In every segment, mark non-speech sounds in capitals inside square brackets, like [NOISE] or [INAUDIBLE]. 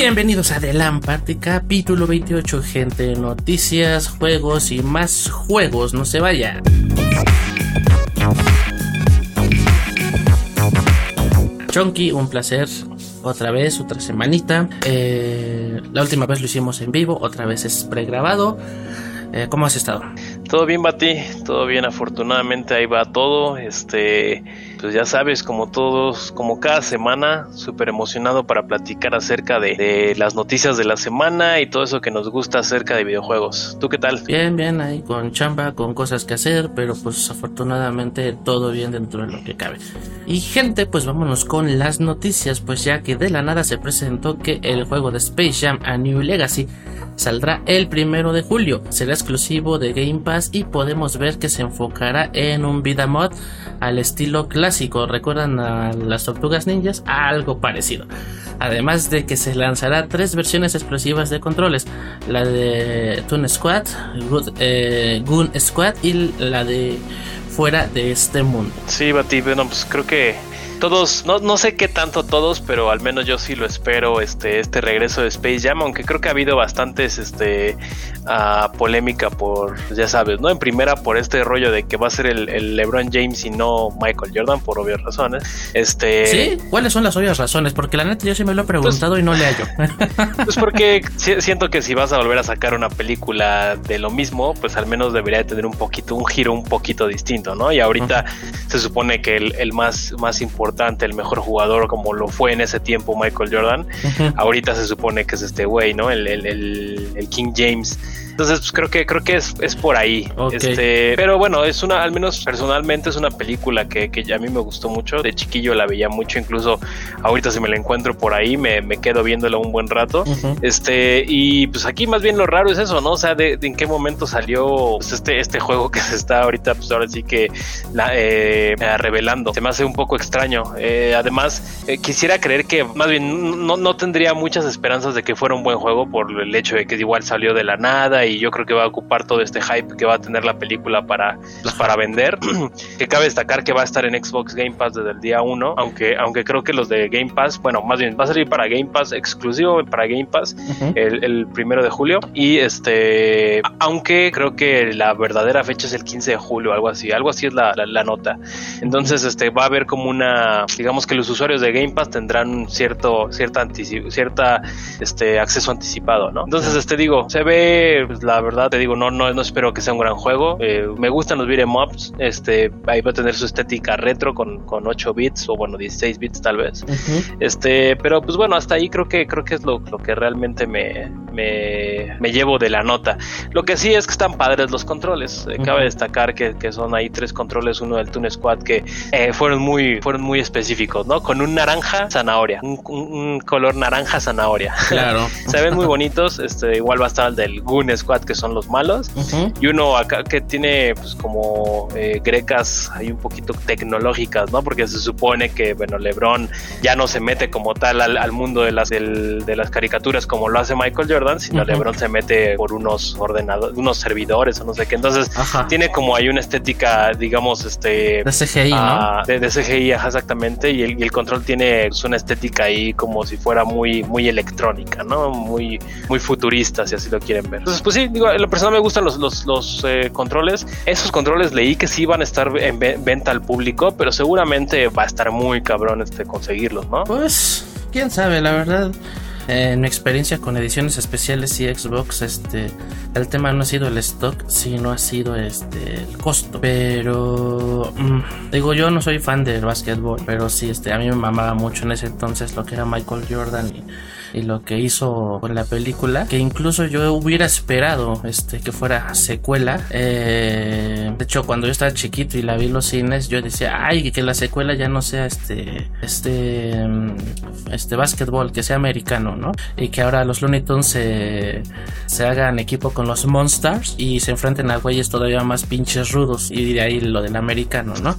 Bienvenidos a The Lampard, capítulo 28, gente. Noticias, juegos y más juegos. No se vaya. Chonky, un placer. Otra vez, otra semanita. Eh, la última vez lo hicimos en vivo, otra vez es pregrabado. Eh, ¿Cómo has estado? Todo bien, Bati, todo bien, afortunadamente ahí va todo. Este, pues ya sabes, como todos, como cada semana, súper emocionado para platicar acerca de, las noticias de la semana y todo eso que nos gusta acerca de videojuegos. ¿Tú qué tal? Bien, bien, ahí con chamba, con cosas que hacer, pero pues afortunadamente todo bien dentro de lo que cabe. Y gente, pues vámonos con las noticias, pues ya que de la nada se presentó que el juego de Space Jam A New Legacy saldrá el primero de julio. Será exclusivo de Game Pass y podemos ver que se enfocará en un vida mod al estilo clásico. ¿Recuerdan a las tortugas ninjas? Algo parecido. Además de que se lanzará tres versiones exclusivas de controles: la de Toon Squad, eh, Goon Squad y la de fuera de este mundo. Sí, Bati, pues creo que todos, no, no sé qué tanto todos, pero al menos yo sí lo espero, este, este regreso de Space Jam, aunque creo que ha habido bastantes, este, uh, polémica por, ya sabes, ¿no? En primera por este rollo de que va a ser el, LeBron James y no Michael Jordan, por obvias razones. Este... ¿Sí? ¿Cuáles son las obvias razones? Porque la neta yo sí me lo he preguntado y no le hallo. [LAUGHS] Pues porque siento que si vas a volver a sacar una película de lo mismo, pues al menos debería tener un poquito, un giro un poquito distinto, ¿no? Y ahorita se supone que el, el más, más importante el mejor jugador como lo fue en ese tiempo Michael Jordan. Ahorita se supone que es este güey, ¿no? El, el, el, King James. Entonces, pues, creo que creo que es, es por ahí. Este, pero bueno, es una, al menos personalmente, es una película que, que, a mí me gustó mucho. De chiquillo la veía mucho, incluso ahorita si me la encuentro por ahí, me, me quedo viéndola un buen rato. Este, y pues aquí más bien lo raro es eso, ¿no? O sea, de, en qué momento salió pues, este, este juego que se está ahorita, pues ahora sí que la, eh, revelando. Se me hace un poco extraño. Eh, además, eh, quisiera creer que más bien no, no tendría muchas esperanzas de que fuera un buen juego por el hecho de que igual salió de la nada y yo creo que va a ocupar todo este hype que va a tener la película para, para vender. [CLEARS THROAT] que cabe destacar que va a estar en Xbox Game Pass desde el día 1, aunque, aunque creo que los de Game Pass, bueno, más bien va a salir para Game Pass exclusivo para Game Pass el, primero de julio. Y este, aunque creo que la verdadera fecha es el 15 de julio, algo así, algo así es la, la, nota. Entonces, este, va a haber como una, digamos que los usuarios de Game Pass tendrán cierto, cierta, cierta este, acceso anticipado, ¿no? Entonces, este, digo, se ve pues, la verdad te digo, no, no, no espero que sea un gran juego. Eh, me gustan los beat'em ups, este, ahí va a tener su estética retro con, con 8 bits o bueno, 16 bits tal vez. Este, pero pues bueno, hasta ahí creo que creo que es lo, lo que realmente me, me, me, llevo de la nota. Lo que sí es que están padres los controles. Eh, cabe destacar que, que, son ahí tres controles, uno del Toon Squad que eh, fueron muy fueron muy específicos, ¿no? Con un naranja zanahoria, un, un, color naranja zanahoria. Claro. [LAUGHS] Se ven muy bonitos. Este, igual va a estar el del Goon Squad que son los malos, y uno acá que tiene pues como eh, grecas ahí un poquito tecnológicas, ¿no? Porque se supone que, bueno, Lebron ya no se mete como tal al, mundo de las, de las caricaturas como lo hace Michael Jordan, sino Lebron se mete por unos ordenadores, unos servidores o no sé qué. Entonces tiene como hay una estética, digamos, este... De CGI, ¿no? Ah, de, CGI, exactamente, y el, control tiene pues, una estética ahí como si fuera muy, muy electrónica, ¿no? Muy, muy futurista, si así lo quieren ver. Entonces, pues sí, digo, en lo personal me gustan los, los, los eh, controles. Esos controles leí que sí van a estar en venta al público, pero seguramente va a estar muy cabrón este conseguirlos, ¿no? Pues, quién sabe, la verdad. En mi experiencia con ediciones especiales y Xbox, este, el tema no ha sido el stock, sino ha sido este el costo. Pero mm, digo, yo no soy fan del básquetbol, pero sí, este, a mí me mamaba mucho en ese entonces lo que era Michael Jordan y y lo que hizo con la película, que incluso yo hubiera esperado este, que fuera secuela. Eh, de hecho, cuando yo estaba chiquito y la vi en los cines, yo decía, ay, que la secuela ya no sea este, este, mm, este básquetbol, que sea americano, ¿no? Y que ahora los Looney Tunes se, se hagan equipo con los Monsters y se enfrenten a güeyes todavía más pinches rudos y de ahí lo del americano, ¿no?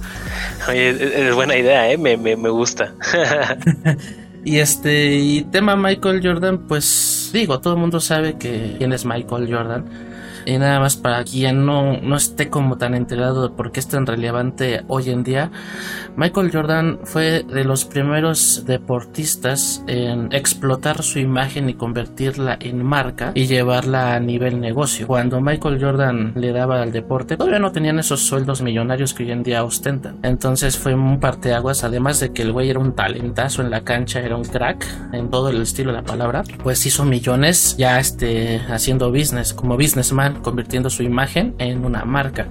Oye, es buena idea, ¿eh? Me, me, me gusta. [LAUGHS] Y este, y tema Michael Jordan, pues digo, todo el mundo sabe que quién es Michael Jordan. Y nada más para quien no, no esté como tan enterado de por qué es tan relevante hoy en día, Michael Jordan fue de los primeros deportistas en explotar su imagen y convertirla en marca y llevarla a nivel negocio. Cuando Michael Jordan le daba al deporte, todavía no tenían esos sueldos millonarios que hoy en día ostentan. Entonces fue un parteaguas, además de que el güey era un talentazo en la cancha, era un crack en todo el estilo de la palabra, pues hizo millones ya este, haciendo business, como businessman, convirtiendo su imagen en una marca.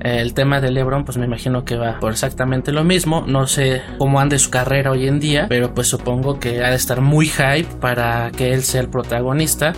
El tema de LeBron, pues me imagino que va por exactamente lo mismo. No sé cómo ande su carrera hoy en día, pero pues supongo que ha de estar muy hype para que él sea el protagonista.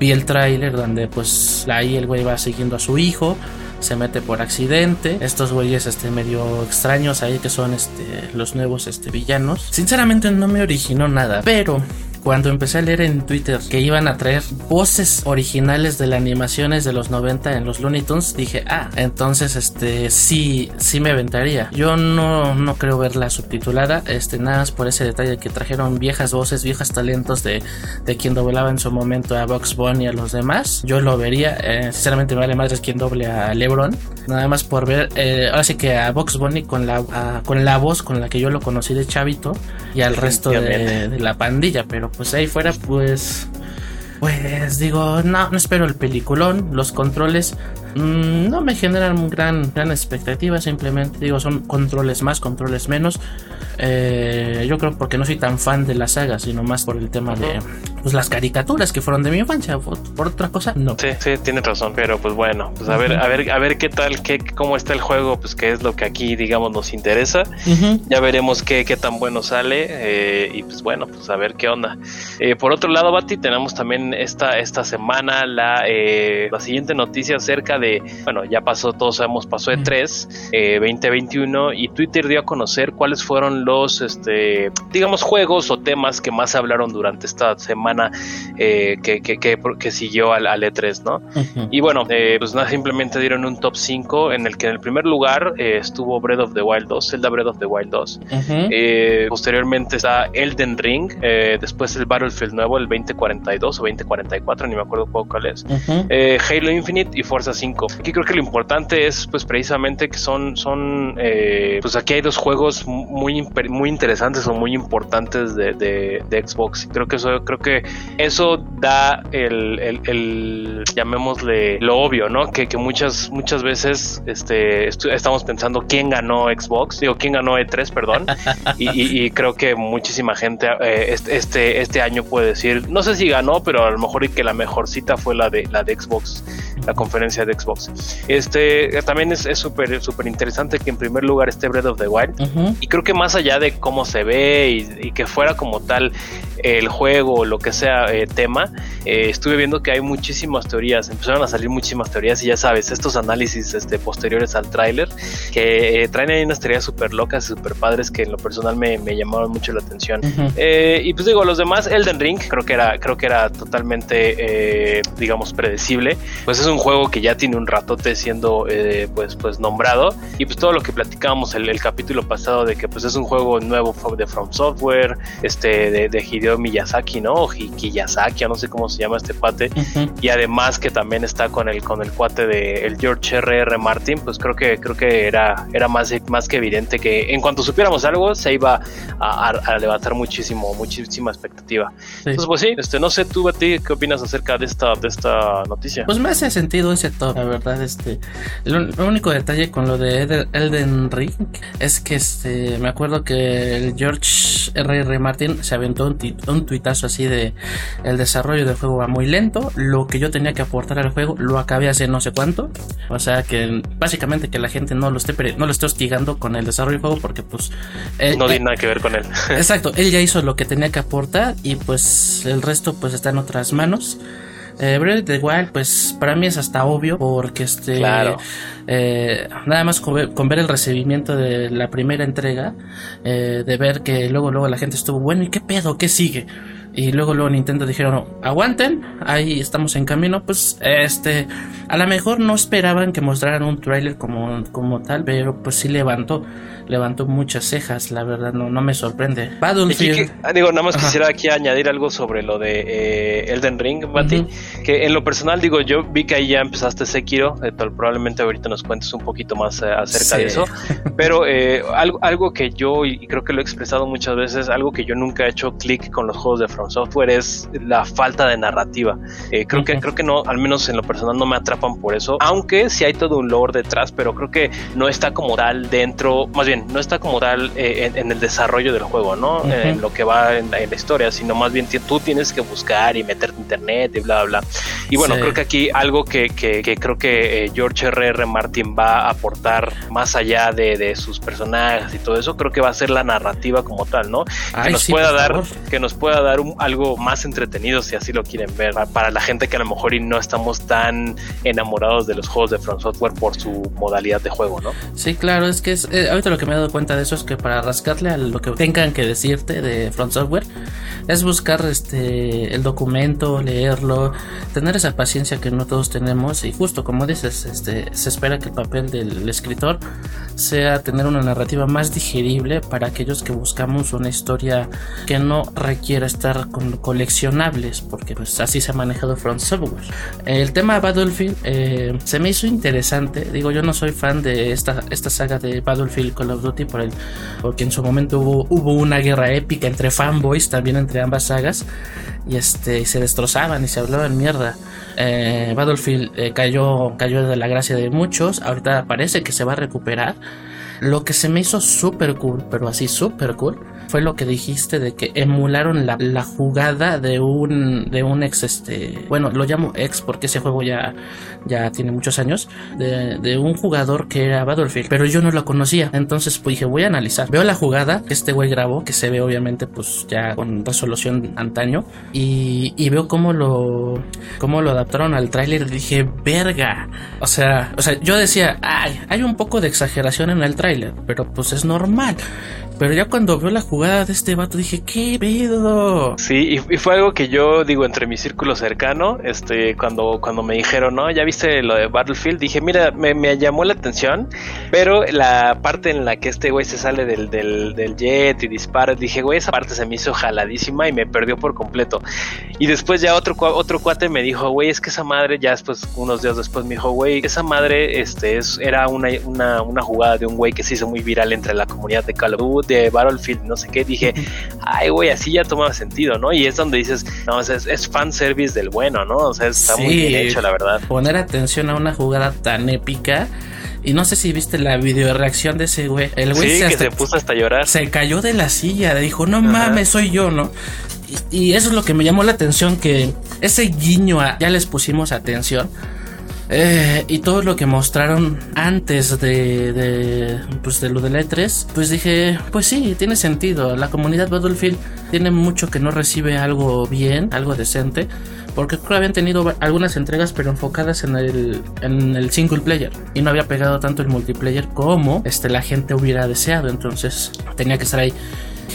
Vi el tráiler donde pues ahí el güey va siguiendo a su hijo se mete por accidente. Estos güeyes este, medio extraños ahí que son este, los nuevos este, villanos. Sinceramente no me originó nada, pero cuando empecé a leer en Twitter que iban a traer voces originales de las animaciones de los 90 en los Looney Tunes, dije, ah, entonces este sí, sí me aventaría. Yo no, no creo verla subtitulada, este, nada más por ese detalle que trajeron viejas voces, viejas talentos de, de quien doblaba en su momento a Box Bunny y a los demás. Yo lo vería, eh, sinceramente me vale madre quien doble a LeBron, nada más por ver, eh, ahora sí que a Box Bunny con la, con la voz con la que yo lo conocí de Chavito y al resto de, de la pandilla, pero pues ahí fuera pues pues digo, no, no espero el peliculón, los controles mmm, no me generan gran, gran expectativa, simplemente digo, son controles más, controles menos. Eh, yo creo porque no soy tan fan de la saga, sino más por el tema de pues, las caricaturas que fueron de mi infancia. Por, por otra cosa, no. Sí, sí, tienes razón. Pero pues bueno, pues a ver, a ver, a ver qué tal, qué, cómo está el juego, pues qué es lo que aquí, digamos, nos interesa. Ya veremos qué, qué tan bueno sale. Eh, y pues bueno, pues a ver qué onda. Eh, por otro lado, Bati, tenemos también esta, esta semana la, la siguiente noticia acerca de, bueno, ya pasó, todos sabemos, pasó de 3 2021 y Twitter dio a conocer cuáles fueron los, este, digamos, juegos o temas que más hablaron durante esta semana eh, que, que, que, que, siguió al, al, E3, ¿no? Uh -huh. Y bueno, eh, pues nada, simplemente dieron un top 5 en el que en el primer lugar eh, estuvo Breath of the Wild 2, Zelda Breath of the Wild 2. Uh -huh. posteriormente está Elden Ring, después el Battlefield nuevo, el 2042 o 2044, ni me acuerdo cuál es. Uh -huh. Halo Infinite y Forza 5. Aquí creo que lo importante es pues precisamente que son, son pues aquí hay dos juegos muy, muy interesantes o muy importantes de, de, de Xbox. Creo que eso, creo que eso da el, el, el llamémosle lo obvio, ¿no? Que, que, muchas, muchas veces este, estamos pensando quién ganó Xbox, digo, quién ganó E3, perdón. [LAUGHS] y, y, y, creo que muchísima gente eh, este, este año puede decir, no sé si ganó, pero a lo mejor y que la mejor cita fue la de, la de Xbox, la conferencia de Xbox. Este también es súper, súper interesante que en primer lugar esté Breath of the Wild. Uh -huh. Y creo que más allá de cómo se ve y, y que fuera como tal el juego o lo que sea eh, tema, eh, estuve viendo que hay muchísimas teorías, empezaron a salir muchísimas teorías y ya sabes, estos análisis este, posteriores al tráiler que eh, traen ahí unas teorías súper locas y súper padres que en lo personal me, me llamaron mucho la atención. Uh -huh. y pues digo, los demás, Elden Ring, creo que era, creo que era totalmente, digamos, predecible, pues es un juego que ya tiene un ratote siendo pues, pues nombrado y pues todo lo que platicábamos el, el, capítulo pasado de que pues es un juego nuevo de From Software, este, de, de Hideo Miyazaki, ¿no? O Kiyazaki, no sé cómo se llama este pate, uh -huh. y además que también está con el con el cuate de el George R.R. R. Martin, pues creo que creo que era era más más que evidente que en cuanto supiéramos algo se iba a, a, a levantar muchísimo muchísima expectativa. Sí. Entonces pues sí, este no sé tú a ti qué opinas acerca de esta de esta noticia. Pues me hace sentido ese top, la verdad, este el, único detalle con lo de Elden Ring es que este me acuerdo que el George R.R. R. Martin se aventó un, un tuitazo así de el desarrollo del juego va muy lento, lo que yo tenía que aportar al juego lo acabé hace no sé cuánto, o sea que básicamente que la gente no lo esté no lo esté hostigando con el desarrollo del juego porque pues él, no tiene nada que ver con él. exacto, él ya hizo lo que tenía que aportar y pues el resto pues está en otras manos. Eh, Breath of the Wild, pues para mí es hasta obvio, porque este. Claro. Eh, nada más con ver, con ver, el recibimiento de la primera entrega, eh, de ver que luego, luego la gente estuvo, bueno, ¿y qué pedo? ¿Qué sigue? Y luego luego Nintendo dijeron aguanten ahí estamos en camino pues este a lo mejor no esperaban que mostraran un tráiler como, como tal pero pues sí levantó levantó muchas cejas, la verdad no, no me sorprende. Battlefield. Ah, digo, nada más quisiera aquí añadir algo sobre lo de eh, Elden Ring, Bati, que en lo personal digo, yo vi que ahí ya empezaste Sekiro, eh, probablemente ahorita nos cuentes un poquito más eh, acerca de eso, pero algo, algo que yo, y creo que lo he expresado muchas veces, algo que yo nunca he hecho clic con los juegos de Software es la falta de narrativa. creo que creo que no, al menos en lo personal no me atrapan por eso, aunque sí hay todo un lore detrás, pero creo que no está como tal dentro, más bien no está como tal eh, en, el desarrollo del juego, ¿no? En lo que va en, la historia, sino más bien tú tienes que buscar y meterte internet y bla, bla. Y bueno, creo que aquí algo que, creo que eh, George R.R. Martin va a aportar más allá de, sus personajes y todo eso, creo que va a ser la narrativa como tal, ¿no? que nos pueda dar, que nos pueda dar algo más entretenido si así lo quieren ver, para la gente que a lo mejor y no estamos tan enamorados de los juegos de From Software por su modalidad de juego, ¿no? Sí, claro, es que es, eh, ahorita lo que me he dado cuenta de eso es que para rascarle a lo que tengan que decirte de Front Software es buscar este el documento, leerlo, tener esa paciencia que no todos tenemos y justo como dices, este se espera que el papel del escritor sea tener una narrativa más digerible para aquellos que buscamos una historia que no requiera estar con coleccionables, porque pues así se ha manejado Front Software. El tema Battlefield eh, se me hizo interesante, digo yo no soy fan de esta, esta saga de Battlefield Call of Duty por el, porque en su momento hubo, hubo una guerra épica entre fanboys, también entre ambas sagas, y este se destrozaban y se hablaban mierda. Eh, Battlefield eh, cayó, cayó de la gracia de muchos, ahorita parece que se va a recuperar. Lo que se me hizo súper cool, pero así súper cool, fue lo que dijiste de que emularon la, la, jugada de un de un ex este bueno lo llamo ex porque ese juego ya ya tiene muchos años de, de un jugador que era Battlefield pero yo no lo conocía. Entonces pues dije voy a analizar veo la jugada que este güey grabó que se ve obviamente pues ya con resolución antaño y, y veo cómo lo cómo lo adaptaron al tráiler. Dije verga o sea o sea yo decía ay hay un poco de exageración en el tráiler pero pues es normal pero ya cuando veo la jugada de este vato dije, ¿qué pedo? Sí, y, fue algo que yo digo entre mi círculo cercano, este, cuando, cuando me dijeron, no, ya viste lo de Battlefield, dije, mira, me, me llamó la atención, pero la parte en la que este güey se sale del, del, del, jet y dispara, dije, güey, esa parte se me hizo jaladísima y me perdió por completo. Y después ya otro, otro cuate me dijo, güey, es que esa madre, ya después, unos días después me dijo, güey, esa madre, este, es, era una, una, una jugada de un güey que se hizo muy viral entre la comunidad de Call of Duty de Battlefield, no sé qué, dije, ay, güey, así ya tomaba sentido, ¿no? Y es donde dices, no, es, es fan service del bueno, ¿no? O sea, está muy bien hecho, la verdad. Poner atención a una jugada tan épica. Y no sé si viste la video reacción de ese güey. El güey sí, se, que se puso hasta llorar. Se cayó de la silla, dijo, no mames, soy yo, ¿no? Y, eso es lo que me llamó la atención, que ese guiño ya les pusimos atención eh, y todo lo que mostraron antes de, de, pues de lo del E3, pues dije, pues sí, tiene sentido. La comunidad Battlefield tiene mucho que no recibe algo bien, algo decente, porque creo que habían tenido algunas entregas, pero enfocadas en el, en el single player y no había pegado tanto el multiplayer como este, la gente hubiera deseado. Entonces tenía que estar ahí.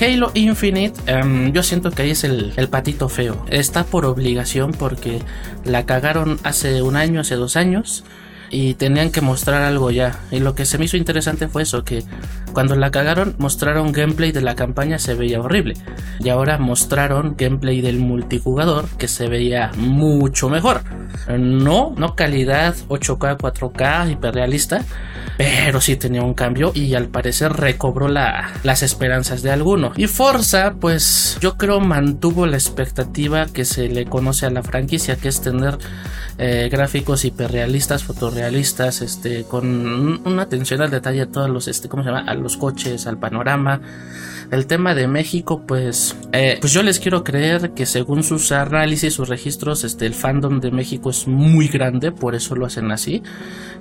Halo Infinite, em, yo siento que ahí es el, patito feo. Está por obligación porque la cagaron hace un año, hace dos años y tenían que mostrar algo ya. Y lo que se me hizo interesante fue eso, que cuando la cagaron mostraron gameplay de la campaña se veía horrible. Y ahora mostraron gameplay del multijugador que se veía mucho mejor. No, no calidad 8K, 4K, hiperrealista, pero sí tenía un cambio y al parecer recobró las esperanzas de alguno. Y Forza, pues yo creo mantuvo la expectativa que se le conoce a la franquicia, que es tener eh, gráficos hiperrealistas, fotorrealistas, este, con una atención al detalle a todos los, este, ¿cómo se llama? Los coches, al panorama. El tema de México, pues, eh, pues yo les quiero creer que según sus análisis, sus registros, este, el fandom de México es muy grande, por eso lo hacen así.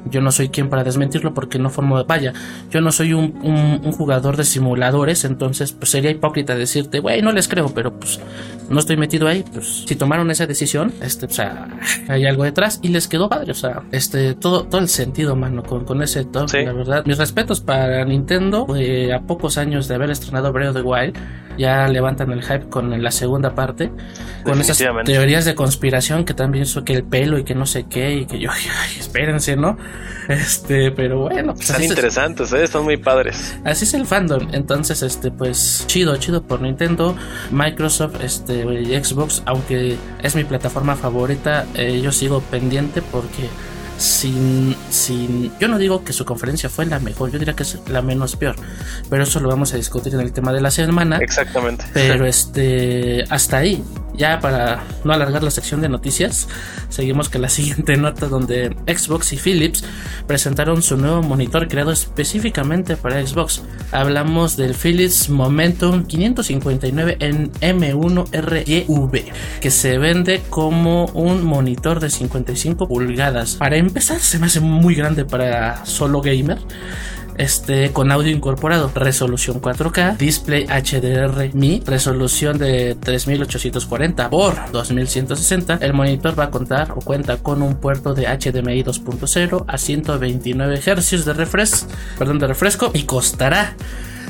Yo no soy quien para desmentirlo porque no formo de paya. Yo no soy un, un, jugador de simuladores, entonces pues sería hipócrita decirte, güey, no les creo, pero pues no estoy metido ahí, pues si tomaron esa decisión, este, o sea, [LAUGHS] hay algo detrás y les quedó padre, o sea, este, todo, todo el sentido, mano, con, con ese toque, la verdad. Mis respetos para Nintendo, a pocos años de haber estrenado Breath of the Wild, ya levantan el hype con la segunda parte, con esas teorías de conspiración que también son que el pelo y que no sé qué, y que yo, [LAUGHS] ay, espérense, ¿no? Este, pero bueno. Pues Están interesantes, ¿eh? Están muy padres. Así es el fandom. Entonces, este, pues, chido, chido por Nintendo. Microsoft, este, y Xbox, aunque es mi plataforma favorita, eh, yo sigo pendiente porque sin, sin. Yo no digo que su conferencia fue la mejor, yo diría que es la menos peor. Pero eso lo vamos a discutir en el tema de la semana. Exactamente. Pero este. Hasta ahí. Ya para no alargar la sección de noticias, seguimos con la siguiente nota donde Xbox y Philips presentaron su nuevo monitor creado específicamente para Xbox. Hablamos del Philips Momentum 559 en M1RGV, que se vende como un monitor de 55 pulgadas. Para empezar, se me hace muy grande para solo gamer este, con audio incorporado, resolución 4K, display HDR-Mi, resolución de 3840 por 2160. El monitor va a contar o cuenta con un puerto de HDMI 2.0 a 129 Hz de refresco, perdón, de refresco y costará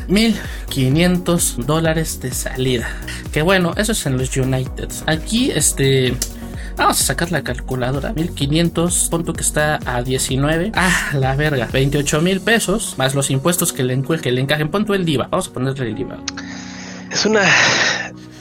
1500 dólares de salida. Que bueno, eso es en los United. Aquí, este, Vamos a sacar la calculadora. 1500, punto que está a 19. Ah, la verga. 28 mil pesos más los impuestos que le, que le encajen. Punto el DIVA. Vamos a ponerle el DIVA. Es una.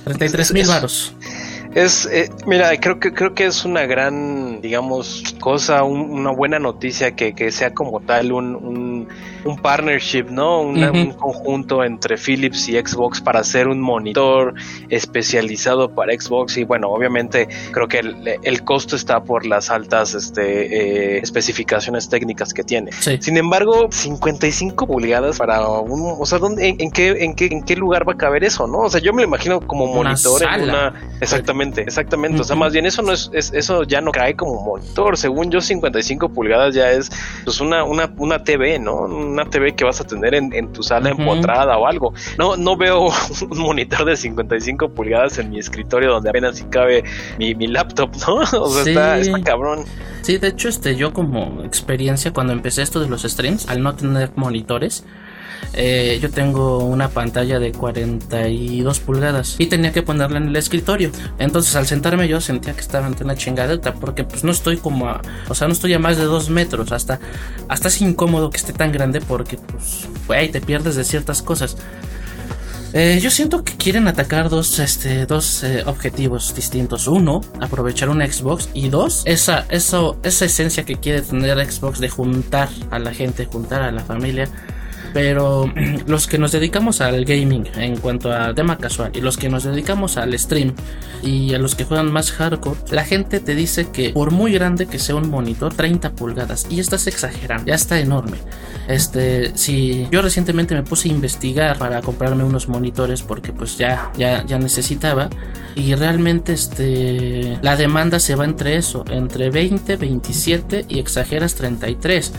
33 mil varos. Es, eh, mira, creo que creo que es una gran, digamos, cosa, una buena noticia que, que sea como tal un, un, un partnership, ¿no? Un conjunto entre Philips y Xbox para hacer un monitor especializado para Xbox y bueno, obviamente creo que el, el costo está por las altas este, eh, especificaciones técnicas que tiene. Sin embargo, 55 pulgadas para un, o sea, ¿dónde, en, qué, en qué, en qué lugar va a caber eso, no? O sea, yo me lo imagino como monitor en una, exactamente exactamente, O sea, más bien eso no es, eso ya no cae como monitor. Según yo, 55 pulgadas ya es pues una, una, una TV, ¿no? Una TV que vas a tener en, tu sala empotrada o algo. No, no veo [LAUGHS] un monitor de 55 pulgadas en mi escritorio donde apenas si cabe mi, laptop, ¿no? [LAUGHS] O sea, está, está cabrón. Sí, de hecho, este, yo como experiencia cuando empecé esto de los streams, al no tener monitores, eh, yo tengo una pantalla de 42 pulgadas y tenía que ponerla en el escritorio. Entonces al sentarme yo sentía que estaba ante una chingadeta porque pues no estoy como a, o sea, no estoy a más de 2 metros. Hasta, hasta es incómodo que esté tan grande porque pues, güey, te pierdes de ciertas cosas. Eh, yo siento que quieren atacar dos, este, dos eh, objetivos distintos. Uno, aprovechar un Xbox. Y dos, esa, eso, esa esencia que quiere tener Xbox de juntar a la gente, juntar a la familia pero [CLEARS THROAT] los que nos dedicamos al gaming en cuanto a tema casual y los que nos dedicamos al stream y a los que juegan más hardcore, la gente te dice que por muy grande que sea un monitor, 30 pulgadas, y estás exagerando, ya está enorme. Este, si yo recientemente me puse a investigar para comprarme unos monitores porque pues ya, ya, ya necesitaba y realmente este, la demanda se va entre eso, entre 20, 27 y exageras 33.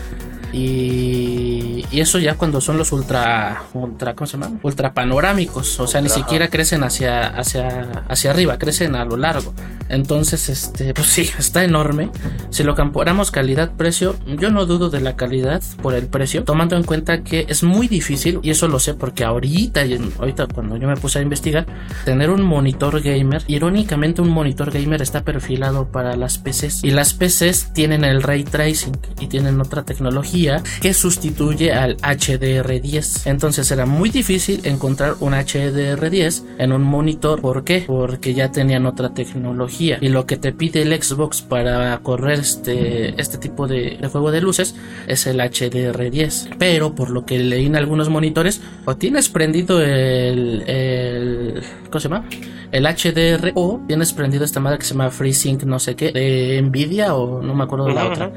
Y, eso ya cuando son los ultra, ultra, ¿cómo se llama? Ultra panorámicos, o sea, ni siquiera crecen hacia, hacia, hacia arriba, crecen a lo largo. Entonces, este, pues sí, está enorme. Si lo comparamos calidad-precio, yo no dudo de la calidad por el precio, tomando en cuenta que es muy difícil, y eso lo sé porque ahorita, ahorita cuando yo me puse a investigar, tener un monitor gamer, irónicamente un monitor gamer está perfilado para las PCs, y las PCs tienen el ray tracing y tienen otra tecnología que sustituye al HDR10. Entonces era muy difícil encontrar un HDR10 en un monitor. ¿Por qué? Porque ya tenían otra tecnología. Y lo que te pide el Xbox para correr este, este tipo de, juego de luces es el HDR10. Pero por lo que leí en algunos monitores, o tienes prendido el, el ¿cómo se llama? El HDR o tienes prendido esta madre que se llama FreeSync no sé qué de Nvidia o no me acuerdo de la otra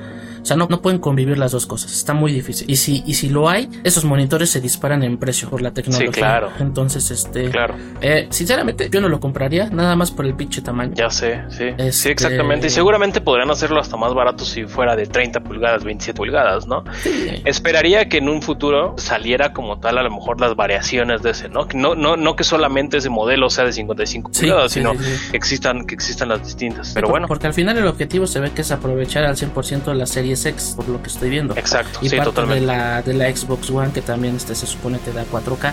O sea, no, no pueden convivir las dos cosas. Está muy difícil. Y si, y si lo hay, esos monitores se disparan en precio por la tecnología. Sí, claro. Entonces, este. Claro. Eh, sinceramente, yo no lo compraría, nada más por el pinche tamaño. Ya sé, sí. Sí, Este- exactamente. Y seguramente podrían hacerlo hasta más barato si fuera de 30 pulgadas, 27 pulgadas, ¿no? Sí. Esperaría que en un futuro saliera como tal a lo mejor las variaciones de ese, ¿no? No, no, no que solamente ese modelo sea de 55 Sí, pulgadas, sí, sino que existan, que existan las distintas. Pero por- bueno, Porque al final el objetivo se ve que es aprovechar al 100% la Series X, por lo que estoy viendo. exacto, Y sí, parte totalmente. de la, de la Xbox One, que también este, se supone te da 4K.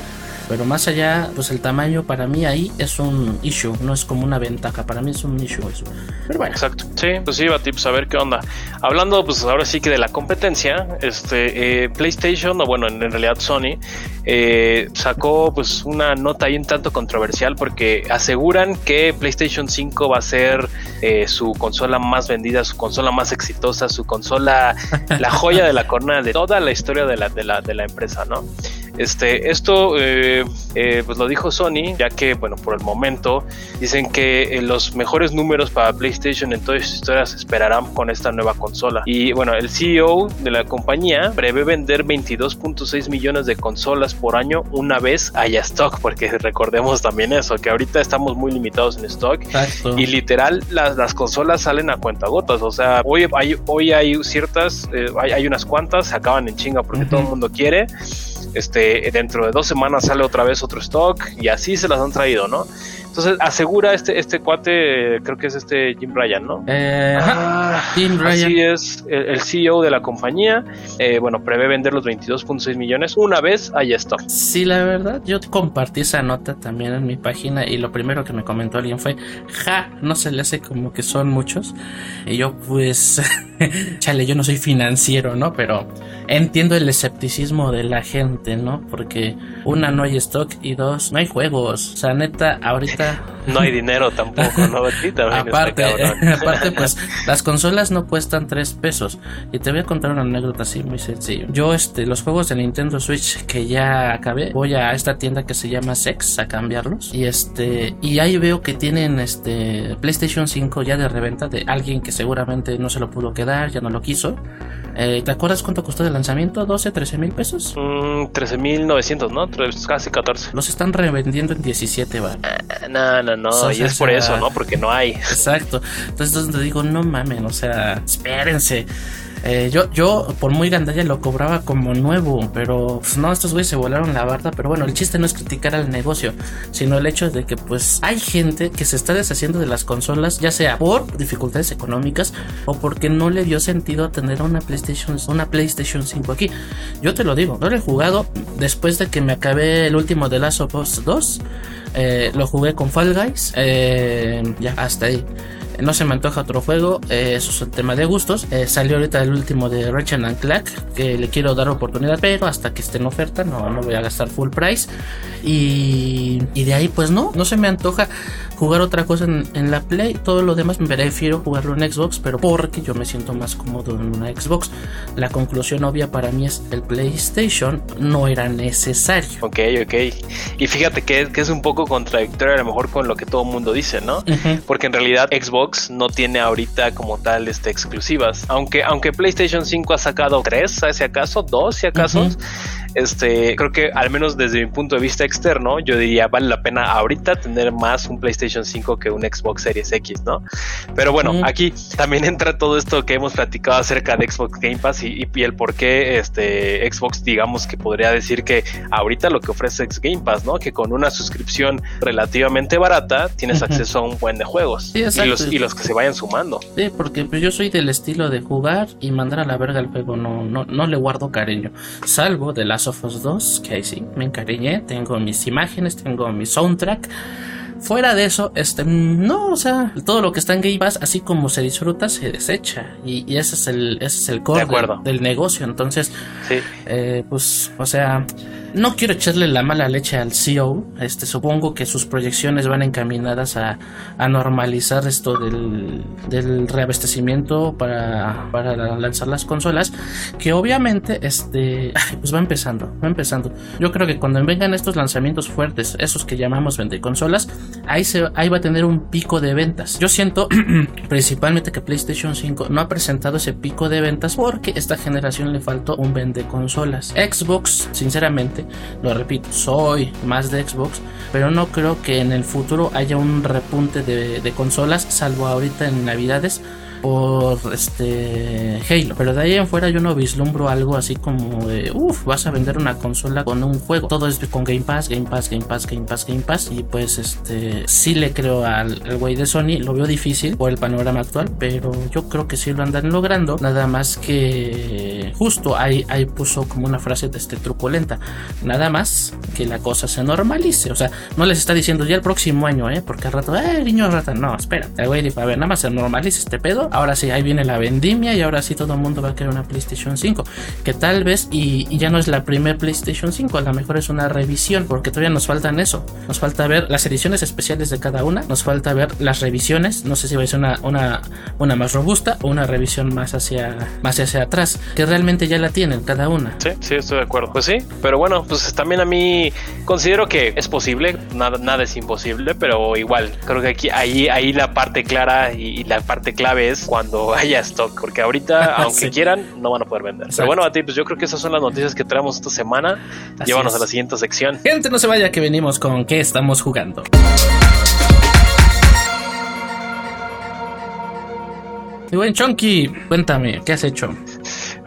Pero más allá, pues el tamaño para mí ahí es un issue, no es como una ventaja. Para mí es un issue eso. Pero bueno, Exacto. Sí, pues sí, tips a ver qué onda. Hablando, pues ahora sí que de la competencia, este eh, PlayStation, o bueno, en, en realidad Sony, eh, sacó pues una nota ahí un tanto controversial porque aseguran que PlayStation 5 va a ser eh, su consola más vendida, su consola más exitosa, su consola, la joya de la corona de toda la historia de la, de la, de la empresa, ¿no? Este, esto eh, eh, pues lo dijo Sony, ya que bueno, por el momento dicen que eh, los mejores números para PlayStation en toda su historia se esperarán con esta nueva consola. Y bueno, el CEO de la compañía prevé vender 22.6 millones de consolas por año una vez haya stock, porque recordemos también eso, que ahorita estamos muy limitados en stock exacto. y literal las, las consolas salen a cuentagotas. O sea, hoy hay, hoy hay ciertas, eh, hay, hay unas cuantas, se acaban en chinga porque Ujú. todo el mundo quiere. Este, dentro de dos semanas sale otra vez otro stock y así se las han traído, ¿no? Entonces asegura este, este cuate, creo que es este Jim Ryan, ¿no? Eh, ajá, Ah, Jim Ryan. Así es, el, el CEO de la compañía, eh, bueno, prevé vender los 22.6 millones una vez haya stock. Sí, la verdad, yo compartí esa nota también en mi página y lo primero que me comentó alguien fue, ja, no se le hace como que son muchos. Y yo pues, [LAUGHS] chale, yo no soy financiero, ¿no? Pero entiendo el escepticismo de la gente, ¿no? Porque una, no hay stock y dos, no hay juegos. O sea, neta, ahorita... Yeah. No hay dinero tampoco, ¿no? Aparte, [LAUGHS] aparte, pues las consolas no cuestan 3 pesos. Y te voy a contar una anécdota así muy sencillo. Yo, este, los juegos de Nintendo Switch que ya acabé, voy a esta tienda que se llama Sex a cambiarlos. Y este, y ahí veo que tienen este PlayStation 5 ya de reventa de alguien que seguramente no se lo pudo quedar, ya no lo quiso. Eh, ¿Te acuerdas cuánto costó de lanzamiento? ¿12, 13 mil pesos? Mm, 13.900, ¿no? Tres- Casi 14. Los están revendiendo en 17 bar. No, no, no. Y es por sea, eso, ¿no? Porque no hay. Exacto. Entonces, entonces te digo, no mamen, o sea, espérense. Eh, yo, yo, por muy gandalla, lo cobraba como nuevo, pero pues, no, estos güeyes se volaron la barda. Pero bueno, el chiste no es criticar al negocio, sino el hecho de que, pues, hay gente que se está deshaciendo de las consolas, ya sea por dificultades económicas o porque no le dio sentido tener una PlayStation, una PlayStation 5 aquí. Yo te lo digo, no lo he jugado después de que me acabé el último de Last of Us 2. Eh, lo jugué con Fall Guys. eh, ya, hasta ahí. No se me antoja otro juego, eh, eso es un tema de gustos. Eh, salió ahorita el último de Ratchet and Clank, que le quiero dar oportunidad, pero hasta que esté en oferta no, no voy a gastar full price. Y, y de ahí pues no, no se me antoja jugar otra cosa en, en la Play. Todo lo demás me prefiero jugarlo en Xbox, pero porque yo me siento más cómodo en una Xbox. La conclusión obvia para mí es el PlayStation no era necesario. Ok, ok. Y fíjate que, que es un poco contradictorio a lo mejor con lo que todo el mundo dice, ¿no? Porque en realidad Xbox no tiene ahorita como tal este, exclusivas. Aunque, aunque PlayStation 5 ha sacado tres, si acaso, dos, si acaso. Este, creo que al menos desde mi punto de vista externo, yo diría vale la pena ahorita tener más un PlayStation 5 que un Xbox Series X, ¿no? Pero bueno, aquí también [LAUGHS] entra todo esto que hemos platicado acerca de Xbox Game Pass y, y el por qué este Xbox, digamos que podría decir que ahorita lo que ofrece X Game Pass, ¿no? Que con una suscripción relativamente barata tienes acceso a un buen de juegos Sí, y, los, y los que se vayan sumando. Sí, porque pues, yo soy del estilo de jugar y mandar a la verga el juego, no, no, no le guardo cariño. Salvo de Last of Us 2, que ahí sí, me encariñé, tengo mis imágenes, tengo mi soundtrack. Fuera de eso, este, no, o sea, todo lo que está en Game Pass, así como se disfruta, se desecha. Y, y ese es el, ese es el core De del negocio. Entonces, Sí. eh, pues, o sea, no quiero echarle la mala leche al CEO. Este, supongo que sus proyecciones van encaminadas a, a normalizar esto del, del reabastecimiento para, para lanzar las consolas. Que obviamente, este, [LAUGHS] pues va empezando, va empezando. Yo creo que cuando vengan estos lanzamientos fuertes, esos que llamamos vende consolas, ahí, se, ahí va a tener un pico de ventas. Yo siento [CLEARS THROAT] principalmente que PlayStation 5 no ha presentado ese pico de ventas porque esta generación le faltó un vende consolas. Xbox, sinceramente, lo repito, soy más de Xbox, pero no creo que en el futuro haya un repunte de, de consolas, salvo ahorita en Navidades por este Halo. Pero de ahí en fuera yo no vislumbro algo así como de uff, vas a vender una consola con un juego. Todo es con Game Pass, Game Pass, Game Pass, Game Pass, Game Pass. Y pues este sí le creo al, güey de Sony. Lo veo difícil por el panorama actual, pero yo creo que sí lo andan logrando. Nada más que justo ahí, ahí puso como una frase de este truculenta. Nada más que la cosa se normalice. O sea, no les está diciendo ya el próximo año, ¿eh? Porque al rato, eh, niño rata. No, espera. El güey dice, a ver, nada más se normalice este pedo ahora sí, ahí viene la vendimia y ahora sí todo el mundo va a querer una PlayStation 5. Que tal vez, y, ya no es la primera PlayStation 5, a lo mejor es una revisión, porque todavía nos faltan eso. Nos falta ver las ediciones especiales de cada una, nos falta ver las revisiones, no sé si va a ser una, una, una más robusta o una revisión más hacia, más hacia atrás, que realmente ya la tienen cada una. Sí, sí, estoy de acuerdo. Pues sí, pero bueno, pues también a mí considero que es posible, nada, nada es imposible, pero igual, creo que aquí, ahí, ahí la parte clara y la parte clave es cuando [LAUGHS] haya stock, porque ahorita, [LAUGHS] aunque quieran, no van a poder vender. Pero bueno, a ti, pues yo creo que esas son las noticias que traemos esta semana. Llévanos a la siguiente sección. Gente, no se vaya que venimos con qué estamos jugando. Y buen Chonky, cuéntame, ¿qué has hecho?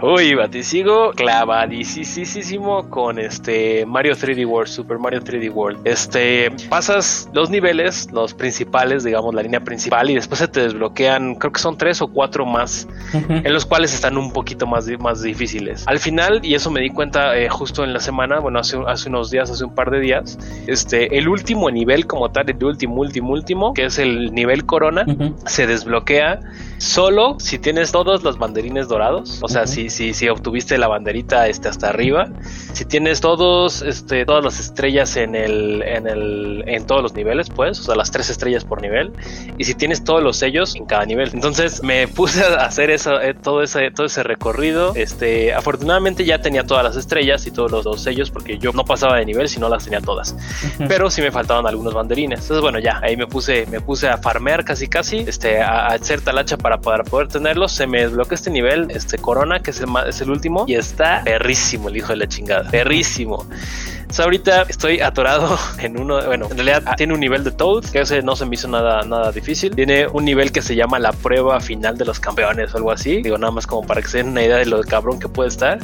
Uy, Bati, sigo clavadísimo con este Mario 3D World, Super Mario 3D World. Este, pasas los niveles, los principales, digamos, la línea principal, y después se te desbloquean, creo que son tres o cuatro más, en los cuales están un poquito más, más difíciles. Al final, y eso me di cuenta eh, justo en la semana, bueno, hace, hace unos días, hace un par de días, este, el último nivel como tal, el último, último, último, que es el nivel corona, se desbloquea solo si tienes todos los banderines dorados, o sea, si, si, si obtuviste la banderita este, hasta arriba, si tienes todos, este, todas las estrellas en el, en el, en todos los niveles, pues, o sea, las tres estrellas por nivel, y si tienes todos los sellos en cada nivel. Entonces me puse a hacer eso, eh, todo ese, todo ese recorrido. Este, afortunadamente ya tenía todas las estrellas y todos los dos sellos, porque yo no pasaba de nivel si no las tenía todas. Pero sí me faltaban algunos banderines. Entonces, bueno, ya ahí me puse, me puse a farmear casi casi, este, a, hacer talacha para, para poder tenerlos. Se me desbloqueó este nivel, este Corona, que es el, es el último, y está perrísimo el hijo de la chingada. Perrísimo ahorita estoy atorado [LAUGHS] en uno, bueno, en realidad tiene un nivel de Toad, que ese no se me hizo nada, nada difícil. Tiene un nivel que se llama la prueba final de los campeones o algo así. Digo, nada más como para que se den una idea de lo cabrón que puede estar.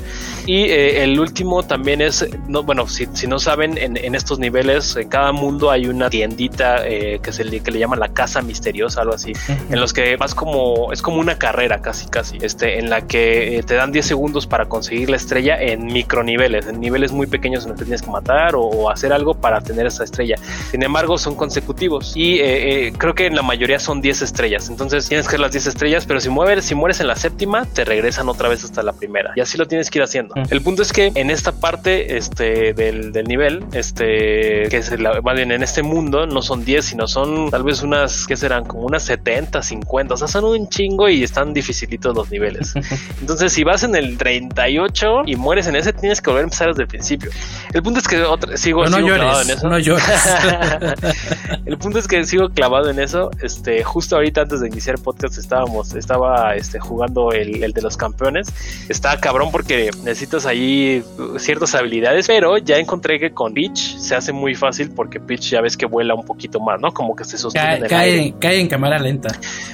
Y eh, el último también es, no, bueno, si, si no saben, en, estos niveles, en cada mundo hay una tiendita eh, que, se le, que le llaman la casa misteriosa, algo así, en los que vas como, es como una carrera casi, casi, este, en la que eh, te dan 10 segundos para conseguir la estrella en microniveles, en niveles muy pequeños en los que tienes que matar o, hacer algo para tener esa estrella. Sin embargo, son consecutivos y eh, eh, creo que en la mayoría son 10 estrellas. Entonces tienes que ver las 10 estrellas, pero si mueves, si mueres en la séptima, te regresan otra vez hasta la primera. Y así lo tienes que ir haciendo. El punto es que en esta parte este, del, nivel, este, que es la, más bien en este mundo, no son 10, sino son tal vez unas, que serán? Como unas 70, 50. O sea, son un chingo y están dificilitos los niveles. Entonces, si vas en el 38 y mueres en ese, tienes que volver a empezar desde el principio. El punto es que sigo, clavado en eso. No [LAUGHS] el punto es que sigo clavado en eso. Este, justo ahorita antes de iniciar el podcast estábamos, estaba este, jugando el, el de los campeones. Está cabrón porque necesitas ahí ciertas habilidades, pero ya encontré que con Peach se hace muy fácil porque Peach ya ves que vuela un poquito más, ¿no? Como que se sostiene en cae, cae en cámara lenta.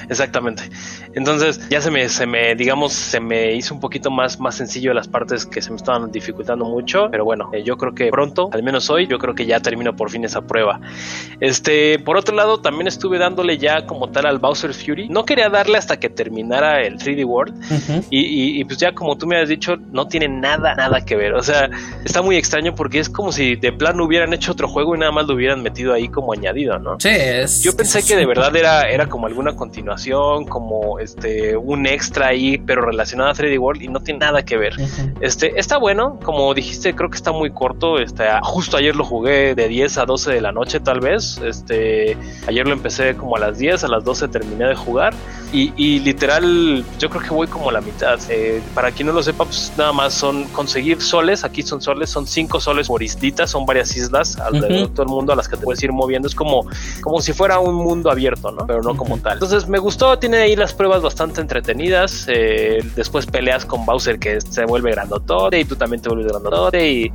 Exactamente. Entonces ya se me, se me, digamos, se me hizo un poquito más, más sencillo las partes que se me estaban dificultando mucho, pero bueno, eh, yo creo que pronto, al menos hoy, yo creo que ya termino por fin esa prueba. Este, por otro lado, también estuve dándole ya como tal al Bowser Fury. No quería darle hasta que terminara el 3D World y, y, pues ya como tú me has dicho, no tiene nada, nada que ver. O sea, está muy extraño porque es como si de plano hubieran hecho otro juego y nada más lo hubieran metido ahí como añadido, ¿no? Sí, es, Yo pensé que de verdad era, era como alguna continuación, como este un extra ahí, pero relacionado a 3D World y no tiene nada que ver. Este, está bueno, como dijiste, creo que está muy corto. Este, justo ayer lo jugué de 10 a 12 de la noche, tal vez. Este, ayer lo empecé como a las 10, a las 12 terminé de jugar. Y, literal, yo creo que voy como la mitad. Eh, para quien no lo sepa, pues nada más son conseguir soles. Aquí son soles, son cinco soles por islita, son varias islas alrededor de todo el mundo a las que te puedes ir moviendo. Es como, como si fuera un mundo abierto, ¿no? Pero no como tal. Entonces me gustó, tiene ahí las pruebas bastante entretenidas. Eh, después peleas con Bowser que se vuelve grandotote y tú también te vuelves grandotote y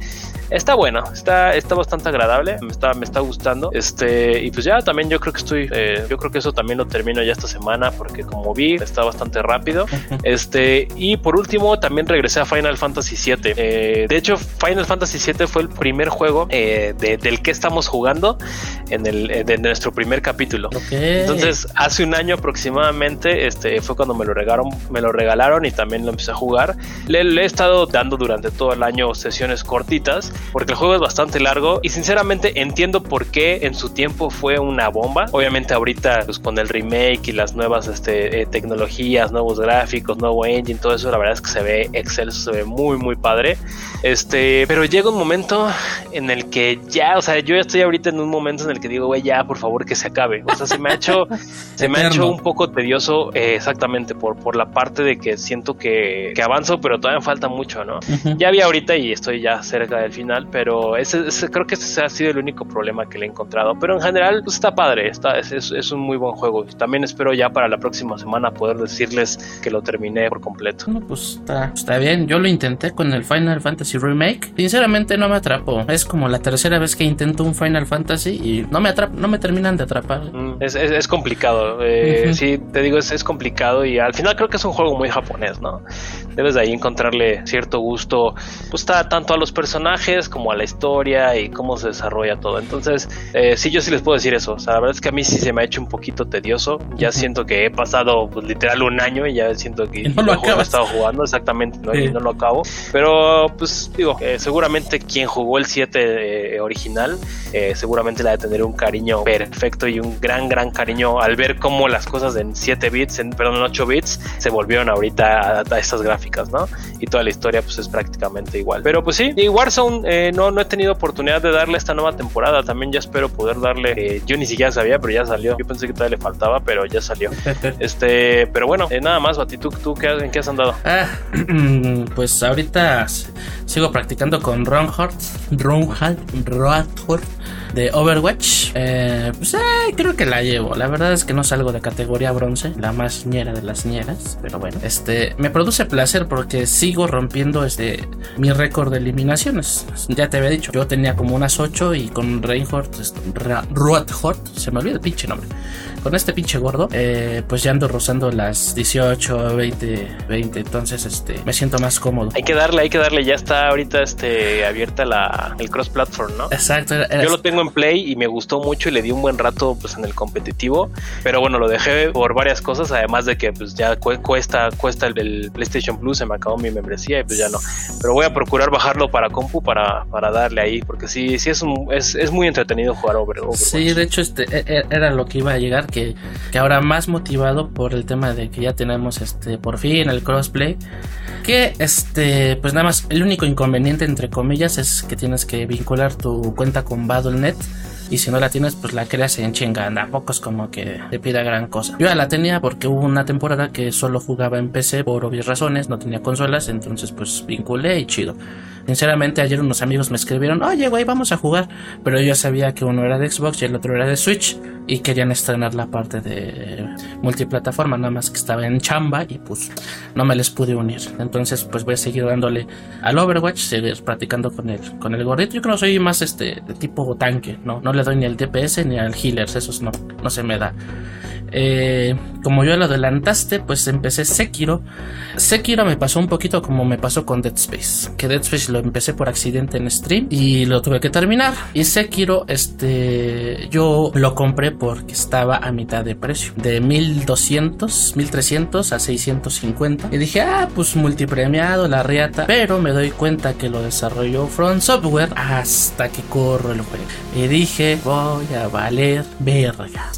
está bueno, está, está bastante agradable, me está, me está gustando. Este, y pues ya también yo creo que estoy, eh, yo creo que eso también lo termino ya esta semana porque como vi, está bastante rápido. [LAUGHS] Este, y por último, también regresé a Final Fantasy VII. Eh, de hecho, Final Fantasy VII fue el primer juego eh, del que estamos jugando en el de nuestro primer capítulo. Entonces, hace un año aproximadamente, este, fue cuando me lo regalaron, me lo regalaron y también lo empecé a jugar. Le, le he estado dando durante todo el año sesiones cortitas porque el juego es bastante largo y sinceramente entiendo por qué en su tiempo fue una bomba. Obviamente ahorita pues, con el remake y las nuevas este, eh, tecnologías, nuevos gráficos, nuevo engine, todo eso, la verdad es que se ve excelso, se ve muy muy padre. Este, pero llega un momento en el que ya, o sea, yo estoy ahorita en un momento en el que digo, güey, ya, por favor, que se acabe. O sea, se me ha hecho, [LAUGHS] se me ha hecho un poco tedioso, eh, exactamente, por, por la parte de que siento que, que avanzo, pero todavía falta mucho, ¿no? Ya vi ahorita y estoy ya cerca del final, pero ese, creo que ese ha sido el único problema que le he encontrado. Pero en general, pues está padre, está, es, es, un muy buen juego. También espero ya para la próxima semana poder decirles que lo terminé por completo. No, pues está, está bien. Yo lo intenté con el Final Fantasy Remake. Sinceramente no me atrapó. Es como la tercera vez que intento un Final Fantasy y no me atrap no me terminan de atrapar. Mm, es, es, complicado. Eh, Sí, te digo, es, es complicado y al final creo que es un juego muy japonés, ¿no? Debes de ahí encontrarle cierto gusto, pues está tanto a los personajes como a la historia y cómo se desarrolla todo. Entonces, eh, sí, yo sí les puedo decir eso. O sea, la verdad es que a mí sí se me ha hecho un poquito tedioso. Ya siento que he pasado pues, literal un año y ya siento que no lo he estado jugando exactamente ¿no? y no lo acabo. Pero, pues digo, eh, seguramente quien jugó el 7 eh, original, eh, seguramente la de tener un cariño perfecto y un gran, gran cariño al ver cómo las cosas en 7 bits, en, perdón, en 8 bits, se volvieron ahorita a, a estas gráficas, ¿no? Y toda la historia, pues es prácticamente igual. Pero, pues sí, y Warzone no, no he tenido oportunidad de darle esta nueva temporada. También ya espero poder darle. yo ni siquiera sabía, pero ya salió. Yo pensé que todavía le faltaba, pero ya salió. [LAUGHS] este, pero bueno, nada más, Bati, ¿tú, tú qué, en qué has andado? Ah, [CLEARS THROAT] pues ahorita sigo practicando con Ronhart, Ronhart, Ronhart de Overwatch. Eh, pues eh, creo que la llevo. La verdad es que no salgo de categoría bronce, la más ñera de las ñeras. Pero bueno, este me produce placer porque sigo rompiendo este mi récord de eliminaciones. Ya te había dicho, yo tenía como unas 8 y con Reinhardt, este, Ruathort, se me olvida el pinche nombre con este pinche gordo, eh, pues ya ando rozando las 18, 20, 20. Entonces, este, me siento más cómodo. Hay que darle, hay que darle. Ya está ahorita este, abierta la, el cross platform, ¿no? Exacto. Yo lo tengo en play y me gustó mucho y le di un buen rato pues en el competitivo. Pero bueno, lo dejé por varias cosas. Además de que pues ya cuesta, cuesta el, PlayStation Plus, se me acabó mi membresía y pues ya no. Pero voy a procurar bajarlo para compu para, para darle ahí. Porque sí, sí es, un, es, es muy entretenido jugar Overwatch. Sí, de hecho, este e, e, era lo que iba a llegar que, ahora más motivado por el tema de que ya tenemos este por fin el crossplay que este pues nada más el único inconveniente entre comillas es que tienes que vincular tu cuenta con Battle.net y si no la tienes pues la creas en chinga tampoco es como que te pida gran cosa. Yo ya la tenía porque hubo una temporada que solo jugaba en PC por obvias razones no tenía consolas entonces pues vinculé y chido Sinceramente, ayer unos amigos me escribieron, oye, güey, vamos a jugar. Pero yo sabía que uno era de Xbox y el otro era de Switch. Y querían estrenar la parte de multiplataforma, nada más que estaba en chamba y pues no me les pude unir. Entonces, pues voy a seguir dándole al Overwatch, seguir practicando con el, con el gordito. Yo creo que soy más este de tipo tanque, ¿no? No le doy ni al DPS ni al healers, esos no, no se me da. Eh, como yo lo adelantaste, pues empecé Sekiro. Sekiro me pasó un poquito como me pasó con Dead Space. Que Dead Space lo empecé por accidente en stream y lo tuve que terminar. Y Sekiro, este, yo lo compré porque estaba a mitad de precio. De 1200, 1300 a 650. Y dije, ah, pues multipremiado, la riata. Pero me doy cuenta que lo desarrolló Front Software hasta que corro el juego. Y dije, voy a valer verga.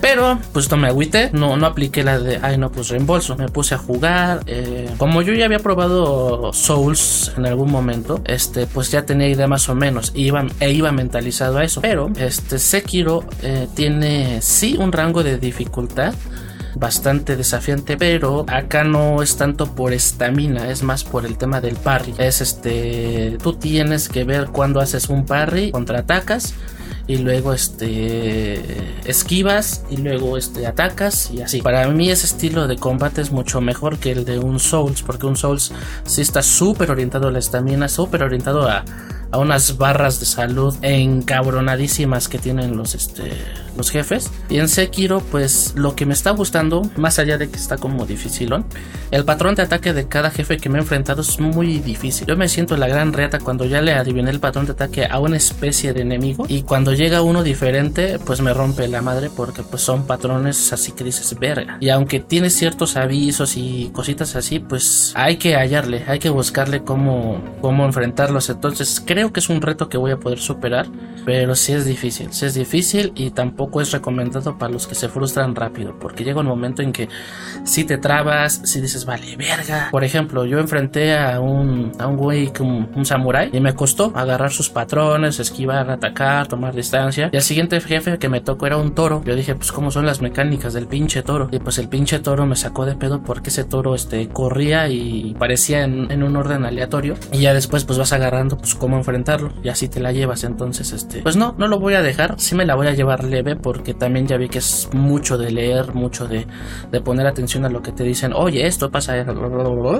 Pero pues no me agüité, no, no apliqué la de, ay no, pues reembolso. Me puse a jugar. Eh, como yo ya había probado Souls en algún momento, este, pues ya tenía idea más o menos iba, e iba mentalizado a eso. Pero este Sekiro eh, tiene sí un rango de dificultad bastante desafiante, pero acá no es tanto por estamina, es más por el tema del parry. Es este, tú tienes que ver cuando haces un parry, contraatacas y luego este esquivas y luego este atacas y así. Para mí ese estilo de combate es mucho mejor que el de un Souls, porque un Souls sí está súper orientado a la estamina, súper orientado a a unas barras de salud encabronadísimas que tienen los, este, los jefes. Y en Sekiro, pues lo que me está gustando, más allá de que está como dificilón, el patrón de ataque de cada jefe que me he enfrentado es muy difícil. Yo me siento la gran reata cuando ya le adiviné el patrón de ataque a una especie de enemigo y cuando llega uno diferente, pues me rompe la madre porque pues son patrones así que dices verga. Y aunque tiene ciertos avisos y cositas así, pues hay que hallarle, hay que buscarle cómo, cómo enfrentarlos. Entonces creo que es un reto que voy a poder superar, pero sí es difícil, sí es difícil y tampoco es recomendado para los que se frustran rápido, porque llega un momento en que si te trabas, si dices, vale, verga. Por ejemplo, yo enfrenté a un, a un güey, un, un samurái, y me costó agarrar sus patrones, esquivar, atacar, tomar distancia. Y el siguiente jefe que me tocó era un toro. Yo dije, pues, ¿cómo son las mecánicas del pinche toro? Y pues el pinche toro me sacó de pedo porque ese toro este, corría y parecía en, en un orden aleatorio. Y ya después, pues vas agarrando, pues, cómo enfrentarlo y así te la llevas. Entonces, este, pues no, no lo voy a dejar. Sí me la voy a llevar leve porque también ya vi que es mucho de leer, mucho de, de poner atención a lo que te dicen. Oye, esto pasa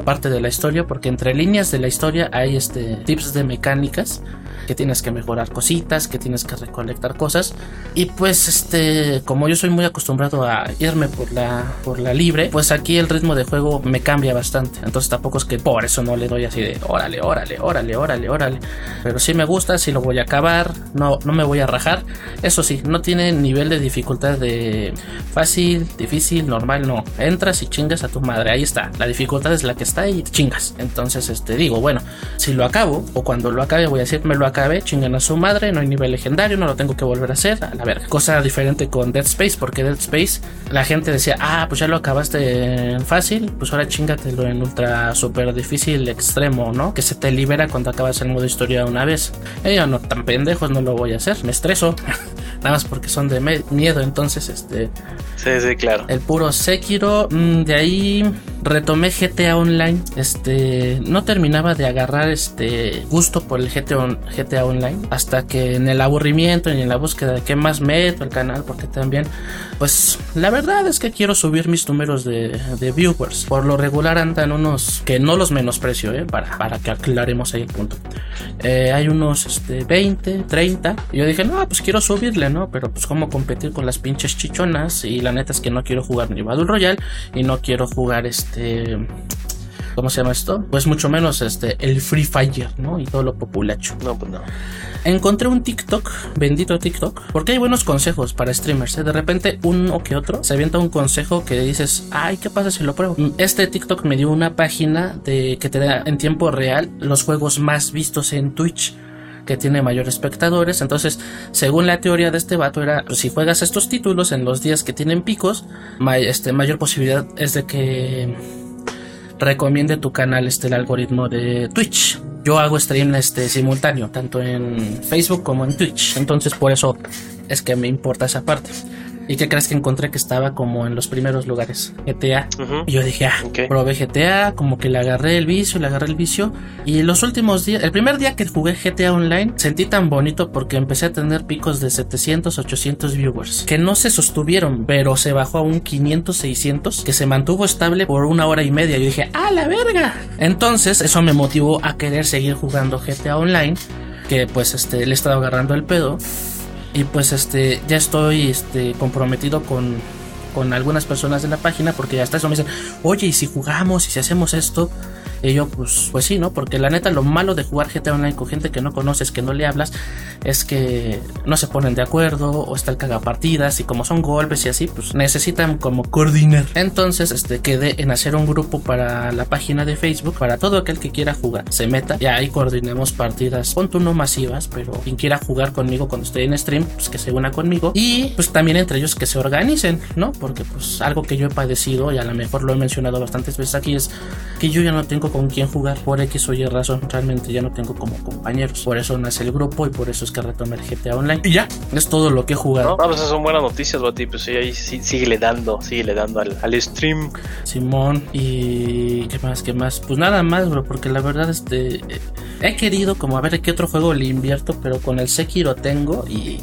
parte de la historia porque entre líneas de la historia hay este tips de mecánicas que tienes que mejorar cositas, que tienes que recolectar cosas. Y pues este, como yo soy muy acostumbrado a irme por la por la libre, pues aquí el ritmo de juego me cambia bastante. Entonces tampoco es que por eso no le doy así de órale, órale, órale, órale, órale. Pero sí me gusta, sí lo voy a acabar, no no me voy a rajar. Eso sí, no tiene nivel de dificultad de fácil, difícil, normal, no. Entras y chingas a tu madre, ahí está. La dificultad es la que está y chingas. Entonces, este digo, bueno, si lo acabo o cuando lo acabe voy a decir, me lo acabe, chingan a su madre, no hay nivel legendario, no lo tengo que volver a hacer, a la verga. Cosa diferente con Dead Space, porque Dead Space la gente decía, ah, pues ya lo acabaste en fácil, pues ahora chingatelo en ultra super difícil extremo, ¿no? Que se te libera cuando acabas el modo historia una vez. Ellos no tan pendejos, no lo voy a hacer, me estreso. [LAUGHS] Nada más porque son de miedo, entonces este... Sí, sí, claro. El puro Sekiro, mm, de ahí retomé GTA Online, este, no terminaba de agarrar este gusto por el GTA, GTA Online hasta que en el aburrimiento y en la búsqueda de qué más meto el canal, porque también, pues la verdad es que quiero subir mis números de, viewers. Por lo regular andan unos que no los menosprecio, ¿eh? para, para que aclaremos ahí el punto. Eh, hay unos este, 20, 30. Y yo dije, no, pues quiero subirle, ¿no? Pero pues cómo competir con las pinches chichonas. Y la neta es que no quiero jugar ni Battle Royale y no quiero jugar este ¿cómo se llama esto? Pues mucho menos este, el Free Fire, ¿no? Y todo lo populacho. No, pues no. Encontré un TikTok, bendito TikTok, porque hay buenos consejos para streamers. ¿eh? De repente, uno que otro se avienta un consejo que dices, ay, ¿qué pasa si lo pruebo? Este TikTok me dio una página de que te da en tiempo real los juegos más vistos en Twitch que tiene mayores espectadores. Entonces, según la teoría de este vato, era pues, si juegas estos títulos en los días que tienen picos, este, mayor posibilidad es de que recomiende tu canal este el algoritmo de Twitch. Yo hago stream este simultáneo, tanto en Facebook como en Twitch. Entonces por eso es que me importa esa parte. ¿Y qué crees que encontré que estaba como en los primeros lugares? GTA. Y yo dije, ah, probé GTA, como que le agarré el vicio, le agarré el vicio. Y los últimos días, el primer día que jugué GTA Online, sentí tan bonito porque empecé a tener picos de 700, 800 viewers. Que no se sostuvieron, pero se bajó a un 500, 600, que se mantuvo estable por una hora y media. Yo dije, ¡ah, la verga! Entonces, eso me motivó a querer seguir jugando GTA Online. Que pues este, le he estado agarrando el pedo y pues este ya estoy este comprometido con, con algunas personas de la página porque ya está eso me dicen oye y si jugamos y si hacemos esto y yo, pues, pues sí, ¿no? Porque la neta, lo malo de jugar GTA Online con gente que no conoces, que no le hablas, es que no se ponen de acuerdo o está el cagapartidas y como son golpes y así, pues necesitan como coordinar. Entonces, este, quedé en hacer un grupo para la página de Facebook, para todo aquel que quiera jugar, se meta y ahí coordinemos partidas, punto no masivas, pero quien quiera jugar conmigo cuando esté en stream, pues que se una conmigo y pues también entre ellos que se organicen, ¿no? Porque pues algo que yo he padecido y a lo mejor lo he mencionado bastantes veces aquí es que yo ya no tengo tengo con quién jugar por X o Y razón. Realmente ya no tengo como compañeros. Por eso nace el grupo y por eso es que retomé el GTA Online. Y ya, es todo lo que he jugado. No, pues son buenas noticias, Bati. Pues sí, ahí sí, sigue dando, sigue dando al, al stream. Simón, y qué más, qué más. Pues nada más, bro, porque la verdad, este. He querido como a ver qué otro juego le invierto, pero con el Sekiro tengo y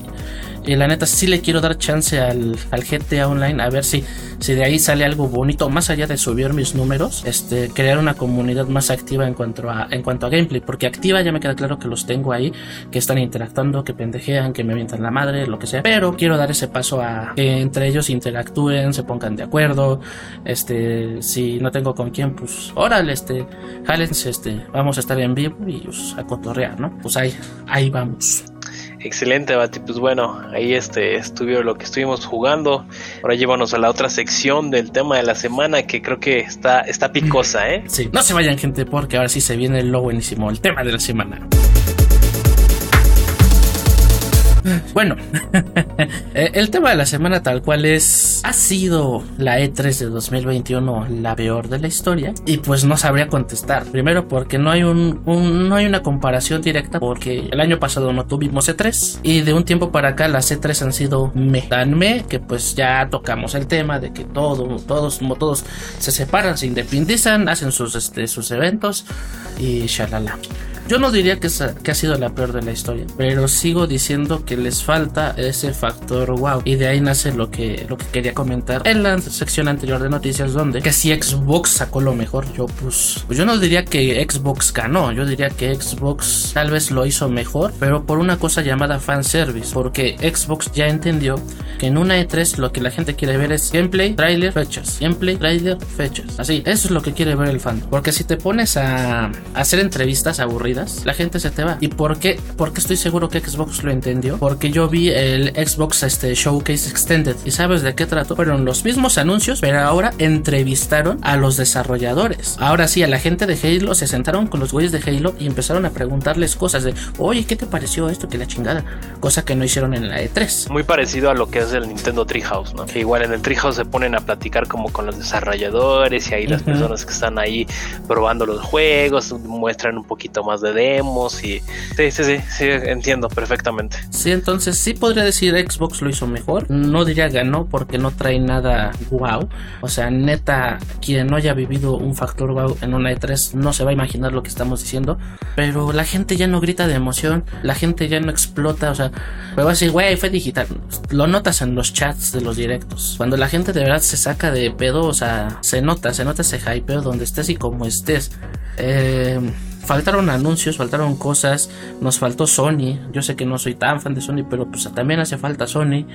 y la neta sí le quiero dar chance al, al, GTA Online a ver si, si de ahí sale algo bonito, más allá de subir mis números, este, crear una comunidad más activa en cuanto a, en cuanto a gameplay, porque activa ya me queda claro que los tengo ahí, que están interactuando, que pendejean, que me avientan la madre, lo que sea, pero quiero dar ese paso a que entre ellos interactúen, se pongan de acuerdo, este, si no tengo con quién, pues órale, este, jálense, este, vamos a estar en vivo y pues, a cotorrear, ¿no? Pues ahí, ahí vamos. Excelente, Bati. Pues bueno, ahí este estuvo lo que estuvimos jugando. Ahora llévanos a la otra sección del tema de la semana que creo que está, está picosa, ¿eh? Sí, no se vayan, gente, porque ahora sí se viene lo buenísimo, el tema de la semana. Bueno, [LAUGHS] el tema de la semana tal cual es, ha sido la E3 de 2021 la peor de la historia y pues no sabría contestar. Primero porque no hay un, no hay una comparación directa porque el año pasado no tuvimos E3 y de un tiempo para acá las E3 han sido me tan me que pues ya tocamos el tema de que todo, todos como todos se separan, se independizan, hacen sus, este, sus eventos y shalala. Yo no diría que, ha sido la peor de la historia, pero sigo diciendo que les falta ese factor wow. Y de ahí nace lo que, lo que quería comentar en la sección anterior de noticias, donde que si Xbox sacó lo mejor, yo pues, pues yo no diría que Xbox ganó, yo diría que Xbox tal vez lo hizo mejor, pero por una cosa llamada fanservice, porque Xbox ya entendió que en una E3 lo que la gente quiere ver es gameplay, trailer, fechas, gameplay, trailer, fechas. Así, eso es lo que quiere ver el fan. Porque si te pones a hacer entrevistas aburridas, la gente se te va. ¿Y por qué? Porque estoy seguro que Xbox lo entendió. Porque yo vi el Xbox este, Showcase Extended. ¿Y sabes de qué trato? Fueron los mismos anuncios, pero ahora entrevistaron a los desarrolladores. Ahora sí, a la gente de Halo se sentaron con los güeyes de Halo y empezaron a preguntarles cosas de, oye, ¿qué te pareció esto? Que la chingada. Cosa que no hicieron en la E3. Muy parecido a lo que es el Nintendo Treehouse, ¿no? Que igual en el Treehouse se ponen a platicar como con los desarrolladores y ahí las personas que están ahí probando los juegos muestran un poquito más de demos y sí, sí, sí, sí, entiendo perfectamente. Sí, entonces sí podría decir Xbox lo hizo mejor. No diría ganó porque no trae nada wow. O sea, neta, quien no haya vivido un factor wow en una E3 no se va a imaginar lo que estamos diciendo. Pero la gente ya no grita de emoción, la gente ya no explota, o sea, me va a decir, güey, fue digital. Lo notas en los chats de los directos. Cuando la gente de verdad se saca de pedo, o sea, se nota, se nota ese hypeo donde estés y como estés. Eh faltaron anuncios, faltaron cosas, nos faltó Sony. Yo sé que no soy tan fan de Sony, pero pues también hace falta Sony.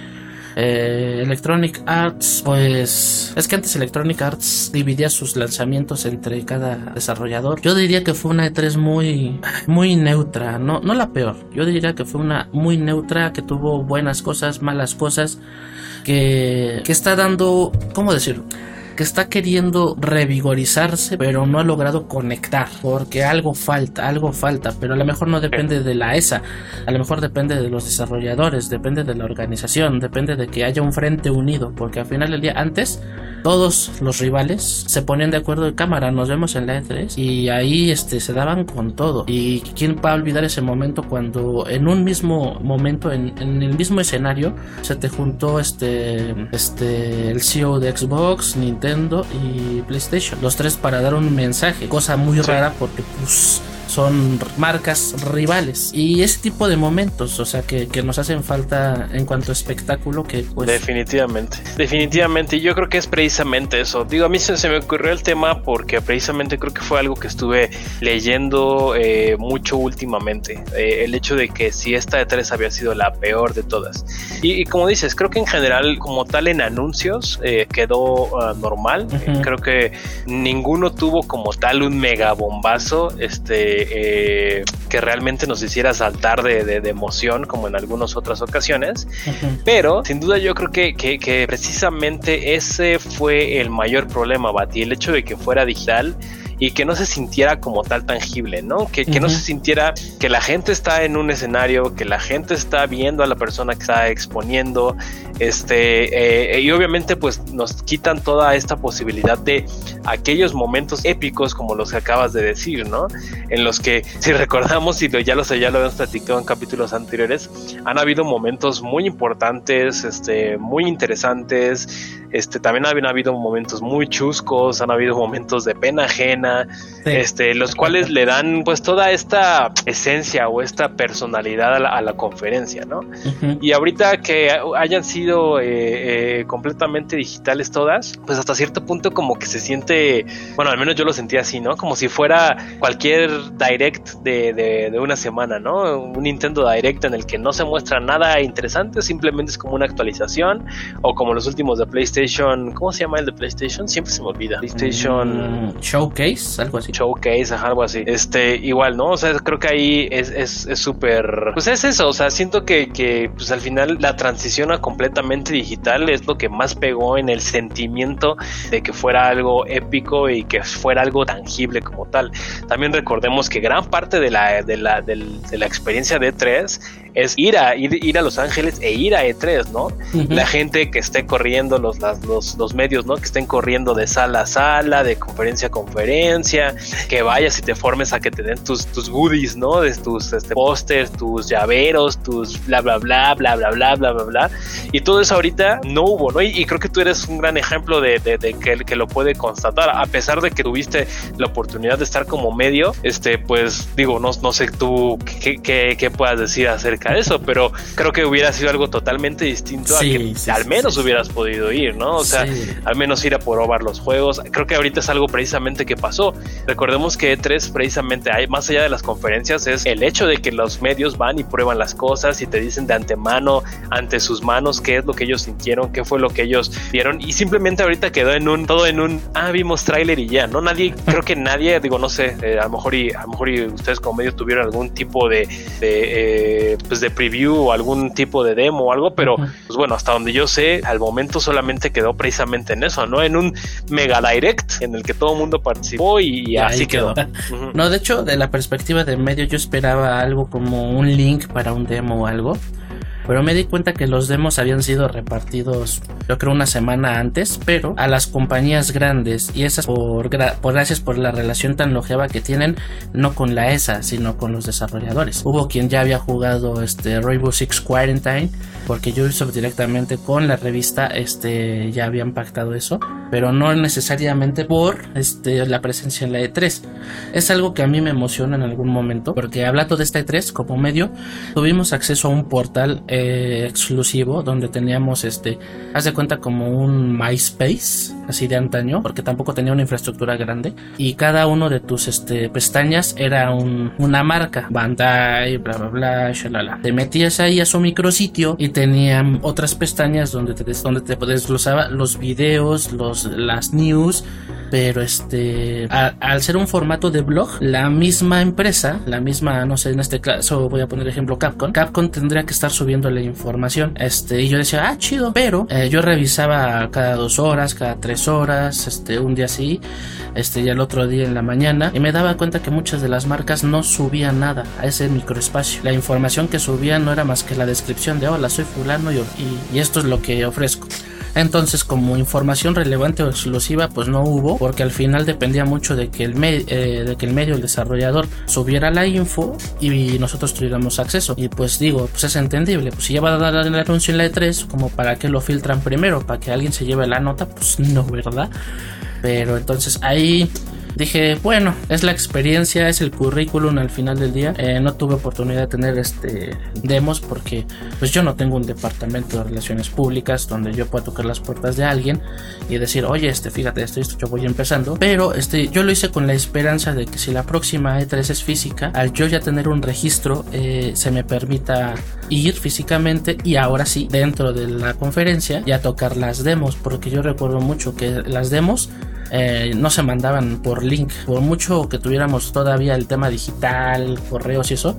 Eh, Electronic Arts, pues es que antes Electronic Arts dividía sus lanzamientos entre cada desarrollador. Yo diría que fue una E3 muy, muy neutra, no, no la peor. Yo diría que fue una muy neutra que tuvo buenas cosas, malas cosas, que, que está dando, ¿cómo decirlo? Que está queriendo revigorizarse, pero no ha logrado conectar, porque algo falta, algo falta, pero a lo mejor no depende de la ESA, a lo mejor depende de los desarrolladores, depende de la organización, depende de que haya un frente unido, porque al final del día, antes, todos los rivales se ponían de acuerdo de cámara, nos vemos en la E3, y ahí este, se daban con todo. Y quién va a olvidar ese momento cuando en un mismo momento, en, en el mismo escenario, se te juntó este, este, el CEO de Xbox, Nintendo, y PlayStation. Los tres para dar un mensaje, cosa muy rara porque pues son marcas rivales y ese tipo de momentos, o sea, que, que, nos hacen falta en cuanto a espectáculo que pues... Definitivamente, definitivamente, yo creo que es precisamente eso. Digo, a mí se, se me ocurrió el tema porque precisamente creo que fue algo que estuve leyendo eh, mucho últimamente, eh, el hecho de que si esta de tres había sido la peor de todas. Y, y, como dices, creo que en general, como tal en anuncios, eh, quedó uh, normal. Uh -huh. Creo que ninguno tuvo como tal un mega bombazo, este eh, que realmente nos hiciera saltar de, de, de, emoción como en algunas otras ocasiones. Uh -huh. Pero sin duda yo creo que, que, que, precisamente ese fue el mayor problema, Bati, el hecho de que fuera digital y que no se sintiera como tal tangible, ¿no? Que, que no se sintiera que la gente está en un escenario, que la gente está viendo a la persona que está exponiendo, este, eh, y obviamente pues nos quitan toda esta posibilidad de aquellos momentos épicos como los que acabas de decir, ¿no? En los que, [LAUGHS] si recordamos y ya lo sé, ya lo habíamos platicado en capítulos anteriores, han habido momentos muy importantes, este, muy interesantes, este, también han habido momentos muy chuscos, han habido momentos de pena ajena, este, los cuales le dan pues toda esta esencia o esta personalidad a la, conferencia, ¿no? Y ahorita que hayan sido eh, eh, completamente digitales todas, pues hasta cierto punto como que se siente, bueno, al menos yo lo sentí así, ¿no? Como si fuera cualquier direct de, de, de una semana, ¿no? Un Nintendo Direct en el que no se muestra nada interesante, simplemente es como una actualización, o como los últimos de PlayStation ¿cómo se llama el de PlayStation? Siempre se me olvida. PlayStation mm, Showcase, algo así. Showcase, algo así. Este, igual, ¿no? O sea, creo que ahí es súper, es, pues es eso, o sea, siento que, que pues al final la transición a completamente digital es lo que más pegó en el sentimiento de que fuera algo épico y que fuera algo tangible como tal. También recordemos que gran parte de la, de la, de la experiencia de 3 es ir a, ir, a Los Ángeles e ir a E3, ¿no? La gente que esté corriendo, los, los, los, medios, ¿no? Que estén corriendo de sala a sala, de conferencia a conferencia, que vayas y te formes a que te den tus, tus goodies, ¿no? De tus este, pósters, tus llaveros, tus bla, bla, bla, bla, bla, bla, bla, bla, bla. Y todo eso ahorita no hubo, ¿no? Y, creo que tú eres un gran ejemplo de, de, que, que, lo puede constatar, a pesar de que tuviste la oportunidad de estar como medio, este, pues digo, no, no sé tú qué, qué, qué puedas decir acerca eso, pero creo que hubiera sido algo totalmente distinto a que al menos hubieras podido ir, ¿no? O sea, al menos ir a probar los juegos. Creo que ahorita es algo precisamente que pasó. Recordemos que E3 precisamente hay, más allá de las conferencias, es el hecho de que los medios van y prueban las cosas y te dicen de antemano, ante sus manos, qué es lo que ellos sintieron, qué fue lo que ellos vieron. Y simplemente ahorita quedó en un, todo en un, ah, vimos tráiler y ya, ¿no? Nadie, creo que nadie, digo, no sé, eh, a lo mejor y a lo mejor y ustedes como medios tuvieron algún tipo de, de eh, pues de preview o algún tipo de demo o algo, pero pues bueno, hasta donde yo sé, al momento solamente quedó precisamente en eso, ¿no? En un mega direct en el que todo el mundo participó y, así quedó. No, de hecho, de la perspectiva de medio, yo esperaba algo como un link para un demo o algo. Pero me di cuenta que los demos habían sido repartidos, yo creo, una semana antes, pero a las compañías grandes y esas por, gracias por la relación tan longeva que tienen, no con la ESA, sino con los desarrolladores. Hubo quien ya había jugado este Rainbow Six Quarantine, porque Ubisoft directamente con la revista este, ya habían pactado eso, pero no necesariamente por este, la presencia en la E3. Es algo que a mí me emociona en algún momento, porque hablando de esta E3 como medio, tuvimos acceso a un portal eh, exclusivo donde teníamos este, haz de cuenta como un MySpace, así de antaño, porque tampoco tenía una infraestructura grande y cada uno de tus este, pestañas era una marca, Bandai, bla bla bla, shalala. Te metías ahí a su micrositio y tenían otras pestañas donde te, donde te desglosaba los videos, los, las news pero este al ser un formato de blog la misma empresa la misma no sé en este caso voy a poner ejemplo Capcom Capcom tendría que estar subiendo la información este y yo decía ah chido pero eh, yo revisaba cada dos horas cada tres horas este un día así este y el otro día en la mañana y me daba cuenta que muchas de las marcas no subían nada a ese microespacio. La información que subían no era más que la descripción de hola soy fulano y, y esto es lo que ofrezco entonces, como información relevante o exclusiva, pues no hubo, porque al final dependía mucho de que el, eh, de que el medio, el desarrollador, subiera la info y nosotros tuviéramos acceso. Y pues digo, pues es entendible. Pues si ya va a dar el anuncio en la E3, como para que lo filtran primero, para que alguien se lleve la nota, pues no, ¿verdad? Pero entonces ahí dije, bueno, es la experiencia, es el currículum al final del día. Eh, no tuve oportunidad de tener este demos porque pues yo no tengo un departamento de relaciones públicas donde yo pueda tocar las puertas de alguien y decir, oye, este, fíjate, esto, esto yo voy empezando. Pero este, yo lo hice con la esperanza de que si la próxima E3 es física, al yo ya tener un registro, eh, se me permita ir físicamente y ahora sí, dentro de la conferencia, ya tocar las demos, porque yo recuerdo mucho que las demos eh, no se mandaban por link. Por mucho que tuviéramos todavía el tema digital, correos y eso,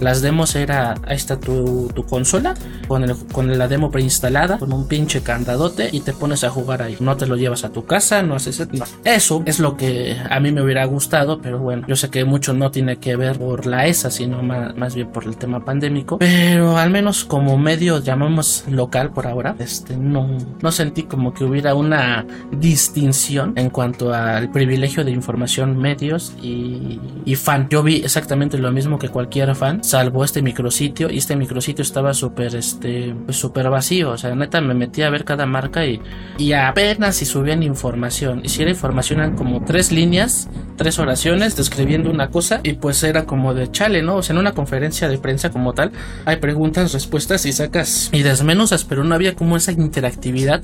Las demos era, ahí está tu, tu consola, con, el, con la demo preinstalada, con un pinche candadote y te pones a jugar ahí. No te lo llevas a tu casa, no haces... No. Eso es lo que a mí me hubiera gustado, pero bueno, yo sé que mucho no tiene que ver por la ESA, sino más, más bien por el tema pandémico. Pero al menos como medio, llamamos local por ahora, este, no, no sentí como que hubiera una distinción en cuanto al privilegio de información medios y, y fan. Yo vi exactamente lo mismo que cualquier fan, salvo este micrositio, y este micrositio estaba súper, este, pues súper vacío, o sea, neta me metí a ver cada marca y, y apenas si subían información, y si era información eran como tres líneas, tres oraciones describiendo una cosa, y pues era como de chale, ¿no? O sea, en una conferencia de prensa como tal, hay preguntas, respuestas y sacas y desmenuzas, pero no había como esa interactividad,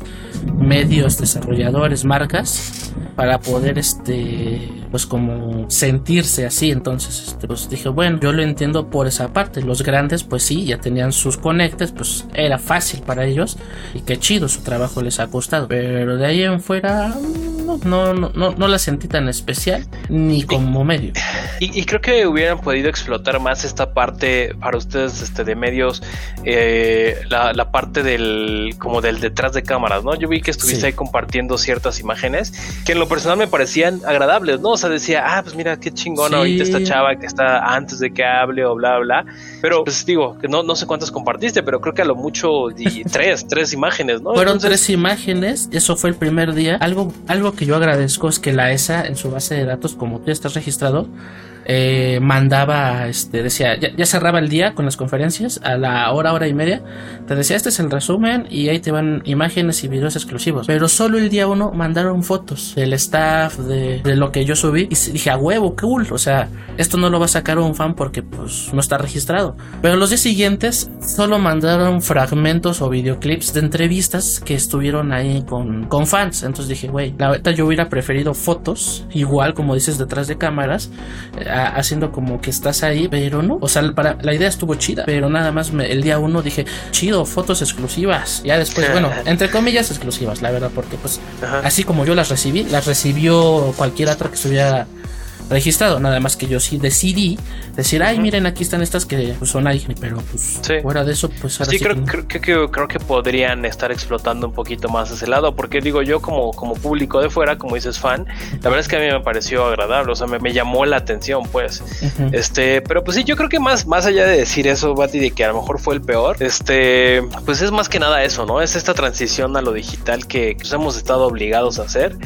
medios, desarrolladores, marcas, para poder, este, pues como sentirse así, entonces, este, pues dije, bueno, yo lo entiendo por esa parte, los grandes, pues sí, ya tenían sus conectes, pues era fácil para ellos, y qué chido, su trabajo les ha costado, pero de ahí en fuera, no, no, no, no la sentí tan especial, ni como medio. Y, y, creo que hubieran podido explotar más esta parte para ustedes este, de medios, eh, la, la, parte del como del detrás de cámaras, ¿no? Yo vi que estuviste sí. ahí compartiendo ciertas imágenes que en lo personal me parecían agradables, ¿no? O sea, decía, ah, pues mira qué chingona sí. ahorita esta chava que está antes de que hable o bla, bla. Pero pues digo, que no, no sé cuántas compartiste, pero creo que a lo mucho y [LAUGHS] tres, tres imágenes, ¿no? Fueron Entonces... tres imágenes, eso fue el primer día. Algo, algo que yo agradezco es que la ESA en su base de datos, como tú estás registrado, eh, mandaba, este, decía, ya, ya, cerraba el día con las conferencias a la hora, hora y media. Te decía, este es el resumen y ahí te van imágenes y videos exclusivos. Pero solo el día uno mandaron fotos del staff, de, de lo que yo subí. Y dije, a huevo, cool. O sea, esto no lo va a sacar un fan porque pues no está registrado. Pero los días siguientes solo mandaron fragmentos o videoclips de entrevistas que estuvieron ahí con, con fans. Entonces dije, güey, la verdad yo hubiera preferido fotos, igual como dices, detrás de cámaras. Eh, haciendo como que estás ahí, pero no. O sea, para, la idea estuvo chida, pero nada más me, el día uno dije, chido, fotos exclusivas. Ya después, bueno, entre comillas exclusivas, la verdad, porque pues Ajá. así como yo las recibí, las recibió cualquier otra que estuviera registrado, nada más que yo sí decidí decir, ay, miren, aquí están estas que pues, son ahí, pero pues sí. fuera de eso, pues ahora sí, sí creo, que... Creo, creo, creo, que podrían estar explotando un poquito más ese lado, porque digo yo como, como público de fuera, como dices fan, la verdad es que a mí me pareció agradable, o sea, me, me llamó la atención, pues, uh -huh. este, pero pues sí, yo creo que más, más allá de decir eso, Bati, de que a lo mejor fue el peor, este, pues es más que nada eso, ¿no? Es esta transición a lo digital que pues, hemos estado obligados a hacer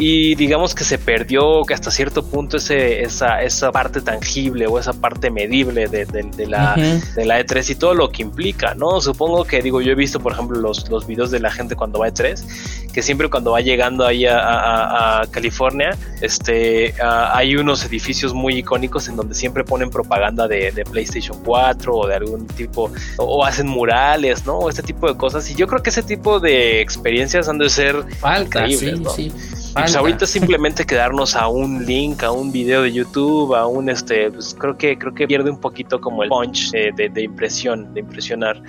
y digamos que se perdió que hasta cierto punto ese, esa, esa parte tangible o esa parte medible de, de, de la, uh -huh. de la E3 y todo lo que implica, ¿no? Supongo que, digo, yo he visto, por ejemplo, los, los videos de la gente cuando va a E3, que siempre cuando va llegando ahí a, a, a California, este, a, hay unos edificios muy icónicos en donde siempre ponen propaganda de, de PlayStation 4 o de algún tipo, o, o, hacen murales, ¿no? O este tipo de cosas. Y yo creo que ese tipo de experiencias han de ser Falta, increíbles, sí, ¿no? sí. Y pues ahorita [LAUGHS] simplemente quedarnos a un link, a un video de YouTube, a un este, pues creo que creo que pierde un poquito como el punch de, de, de impresión, de impresionar.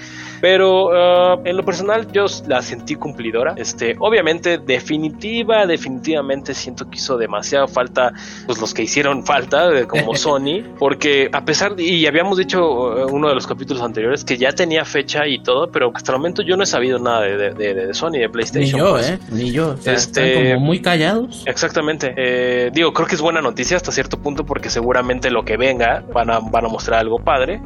Pero uh, en lo personal yo la sentí cumplidora. Este, obviamente definitiva, definitivamente siento que hizo demasiada falta, pues los que hicieron falta, como [LAUGHS] Sony, porque a pesar de, y habíamos dicho uh, uno de los capítulos anteriores que ya tenía fecha y todo, pero hasta el momento yo no he sabido nada de, de, de Sony, de PlayStation. Ni yo, pues. eh, ni yo. O sea, este, como muy callados. Exactamente. Eh, digo, creo que es buena noticia hasta cierto punto porque seguramente lo que venga van a, van a mostrar algo padre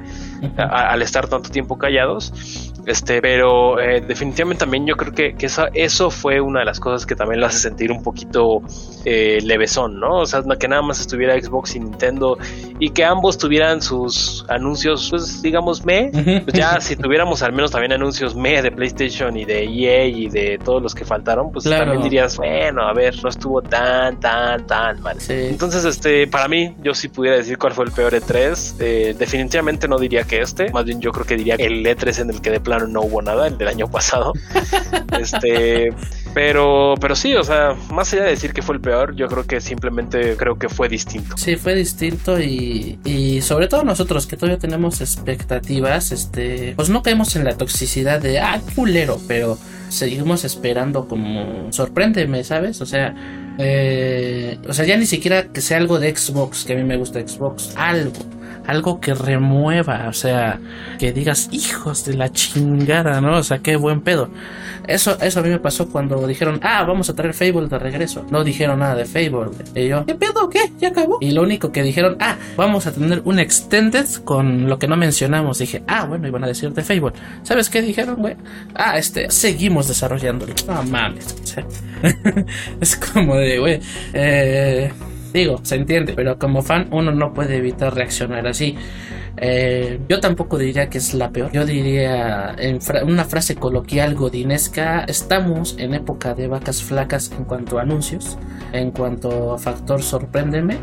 a, al estar tanto tiempo callados. Este, pero eh, definitivamente también yo creo que, que eso, eso, fue una de las cosas que también lo hace sentir un poquito eh, levesón, ¿no? O sea, que nada más estuviera Xbox y Nintendo y que ambos tuvieran sus anuncios, pues digamos, me. Pues ya si tuviéramos al menos también anuncios me de PlayStation y de EA y de todos los que faltaron, pues claro. también dirías, bueno, a ver, no estuvo tan, tan, tan mal. Sí. Entonces, este, para mí, yo si pudiera decir cuál fue el peor E3, eh, definitivamente no diría que este, más bien yo creo que diría el E3 en el que de no hubo nada, el del año pasado. [LAUGHS] este, pero, pero sí, o sea, más allá de decir que fue el peor, yo creo que simplemente creo que fue distinto. Sí, fue distinto y, y sobre todo nosotros que todavía tenemos expectativas, este, pues no caemos en la toxicidad de, ah, culero, pero seguimos esperando como sorpréndeme, ¿sabes? O sea, eh, o sea, ya ni siquiera que sea algo de Xbox, que a mí me gusta Xbox, algo algo que remueva, o sea, que digas, hijos de la chingada, ¿no? O sea, qué buen pedo. Eso, eso a mí me pasó cuando dijeron, ah, vamos a traer Fable de regreso. No dijeron nada de Fable. Y yo, ¿qué pedo? ¿Qué? ¿Ya acabó? Y lo único que dijeron, ah, vamos a tener un Extended con lo que no mencionamos. Dije, ah, bueno, iban a decir de Fable. ¿Sabes qué dijeron, güey? Ah, este, seguimos desarrollándolo. No mames. [LAUGHS] es como de, güey, eh Digo, se entiende, pero como fan uno no puede evitar reaccionar así. Eh, yo tampoco diría que es la peor. Yo diría en una frase coloquial godinesca, estamos en época de vacas flacas en cuanto a anuncios, en cuanto a factor sorpréndeme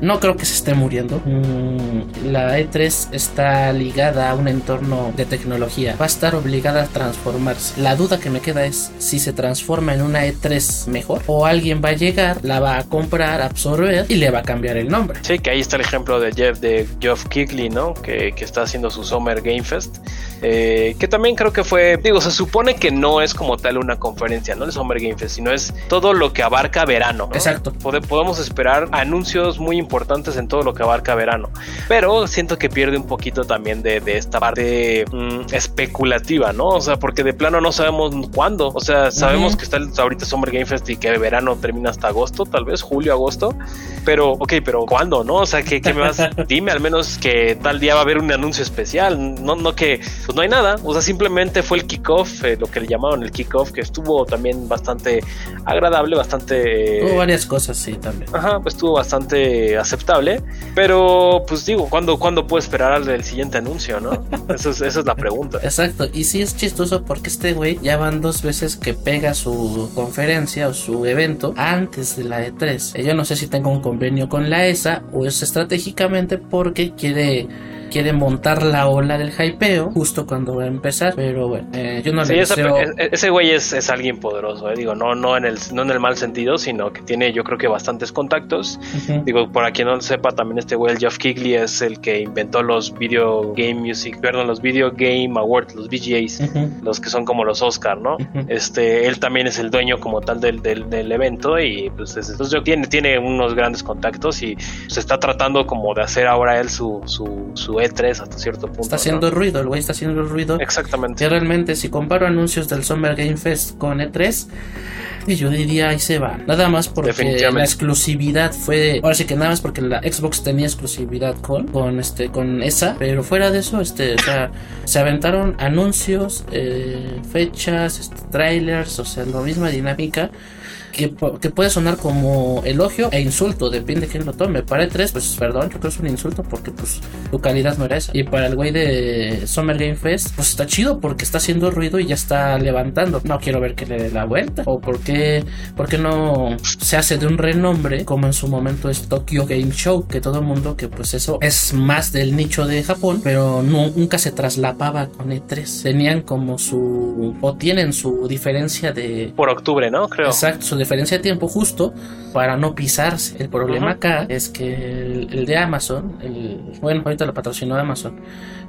no creo que se esté muriendo. Mm, la E3 está ligada a un entorno de tecnología. Va a estar obligada a transformarse. La duda que me queda es si se transforma en una E3 mejor o alguien va a llegar, la va a comprar, absorber y le va a cambiar el nombre. Sí, que ahí está el ejemplo de Jeff de Geoff Keighley, ¿no? Que, que está haciendo su Summer Game Fest. Eh, que también creo que fue, digo, se supone que no es como tal una conferencia, no el Summer Game Fest, sino es todo lo que abarca verano. Exacto. podemos esperar anuncios muy importantes en todo lo que abarca verano. Pero siento que pierde un poquito también de, esta parte mm, especulativa, ¿no? O sea, porque de plano no sabemos cuándo. O sea, sabemos que está ahorita Summer Game Fest y que verano termina hasta agosto, tal vez, julio, agosto. Pero, ok, pero ¿cuándo, no? O sea, ¿qué, me vas? [LAUGHS] Dime al menos que tal día va a haber un anuncio especial. No, no que, pues no hay nada. O sea, simplemente fue el kickoff, eh, lo que le llamaban el kickoff, que estuvo también bastante agradable, bastante. Hubo varias cosas, sí, también. Ajá, pues estuvo bastante aceptable pero, pues digo, ¿cuándo, ¿cuándo puedo esperar al del siguiente anuncio, no? [LAUGHS] esa, es, esa es la pregunta. Exacto, y sí es chistoso porque este güey ya van dos veces que pega su conferencia o su evento antes de la E3. Yo no sé si tengo un convenio con la ESA o es estratégicamente porque quiere quiere montar la ola del hypeo justo cuando va a empezar. Pero bueno, eh, yo no le deseo... E-, ese güey es, es, alguien poderoso, eh. digo, no, no, en el, no en el mal sentido, sino que tiene yo creo que bastantes contactos. Digo, por quien no lo sepa, también este güey, el Jeff Kigley, es el que inventó los Video Game Music, perdón, los Video Game Awards, los VGAs, los que son como los Oscar, ¿no? Este, él también es el dueño como tal del, del, del evento y pues entonces tiene, tiene unos grandes contactos y se está tratando como de hacer ahora él su, su, su e3 hasta cierto punto. Está haciendo ruido, el güey está haciendo ruido. Exactamente. Y realmente, si comparo anuncios del Summer Game Fest con E3, yo diría ahí se va. Nada más porque la exclusividad fue. Ahora sí que nada más porque la Xbox tenía exclusividad con, con este, con esa. Pero fuera de eso, este, o sea, se aventaron anuncios, eh, fechas, este, trailers, o sea, la misma dinámica que, puede sonar como elogio e insulto, depende de quién lo tome. Para el 3, pues perdón, yo creo que es un insulto porque pues tu calidad no era esa. Y para el güey de Summer Game Fest, pues está chido porque está haciendo ruido y ya está levantando. No quiero ver que le dé la vuelta. O por qué, por qué no se hace de un renombre como en su momento es Tokyo Game Show, que todo el mundo que pues eso es más del nicho de Japón, pero nunca se traslapaba con E3. Tenían como su, o tienen su diferencia de... Por octubre, ¿no? Creo. Exacto, su diferencia de tiempo justo para no pisarse. El problema acá es que el, de Amazon, el, bueno, ahorita lo patrocinó Amazon,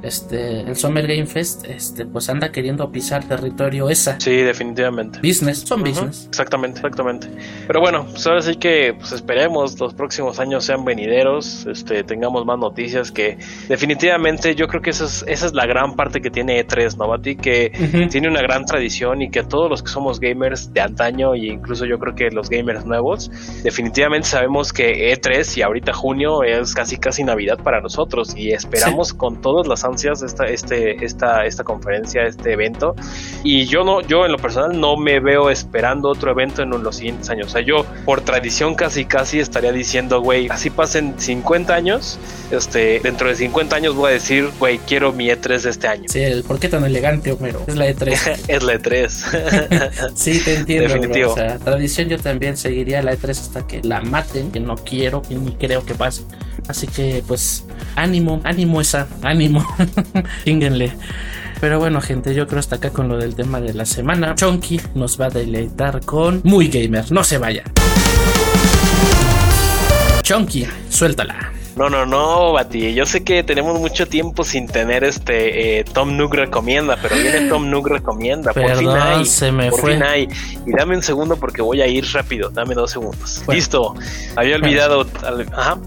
este, el Summer Game Fest, este, pues anda queriendo pisar territorio esa. Sí, definitivamente. Business, son business. Exactamente, exactamente. Pero bueno, pues ahora sí que pues esperemos los próximos años sean venideros, este, tengamos más noticias que definitivamente yo creo que esa es, esa es la gran parte que tiene E3, ¿no, Bati? Que tiene una gran tradición y que todos los que somos gamers de antaño e incluso yo creo que los gamers nuevos, definitivamente sabemos que E3 y ahorita junio es casi casi Navidad para nosotros y esperamos con todas las ansias esta, este, esta, esta conferencia, este evento. Y yo no, yo en lo personal no me veo esperando otro evento en los siguientes años. O sea, yo por tradición casi casi estaría diciendo, güey, así pasen 50 años, este, dentro de 50 años voy a decir, güey, quiero mi E3 de este año. Sí, ¿por qué tan elegante, Homero? Es la E3. [LAUGHS] es la E3. [LAUGHS] sí, te entiendo. Definitivo. O sea, tradición yo también seguiría la E3 hasta que la maten, que no quiero y ni creo que pase. Así que pues ánimo, ánimo esa, ánimo. [LAUGHS] Chinguenle. Pero bueno, gente, yo creo hasta acá con lo del tema de la semana. Chonky nos va a deleitar con Muy Gamer. No se vaya. Chonky, suéltala. No, no, no, Bati. Yo sé que tenemos mucho tiempo sin tener este eh, Tom Nook recomienda, pero viene Tom Nook recomienda. por fin hay. Se me por fin hay. Y dame un segundo porque voy a ir rápido. Dame dos segundos. Listo. Había olvidado. Ajá.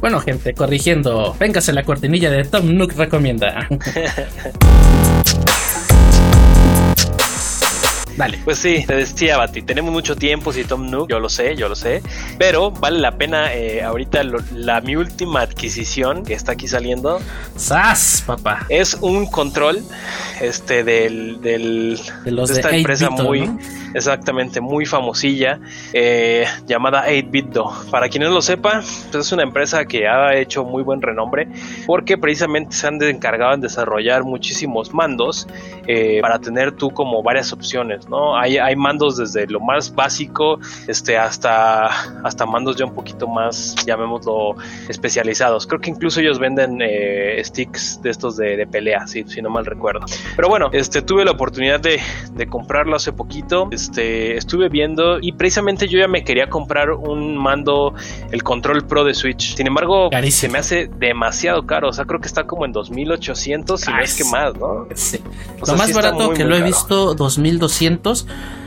Bueno, gente, corrigiendo. Véngase la cortinilla de Tom Nook recomienda. [LAUGHS] Vale. Pues sí, te decía, Bati, tenemos mucho tiempo sin Tom Nook, yo lo sé, yo lo sé, pero vale la pena eh, ahorita la mi última adquisición que está aquí saliendo. ¡Sas, papá! Es un control este del, del de, esta empresa muy exactamente muy famosilla eh, llamada 8BitDo. Para quienes no lo sepan, pues es una empresa que ha hecho muy buen renombre porque precisamente se han encargado en desarrollar muchísimos mandos eh, para tener tú como varias opciones, ¿no? Hay, hay mandos desde lo más básico este, hasta, hasta mandos ya un poquito más, llamémoslo, especializados. Creo que incluso ellos venden eh, sticks de estos de, pelea, si, si no mal recuerdo. Pero bueno, este, tuve la oportunidad de, de comprarlo hace poquito. Este, estuve viendo y precisamente yo ya me quería comprar un mando, el Control Pro de Switch. Sin embargo, se me hace demasiado caro. O sea, creo que está como en 2800 si no es que más, ¿no? Sí. lo más barato que lo he visto, 2200,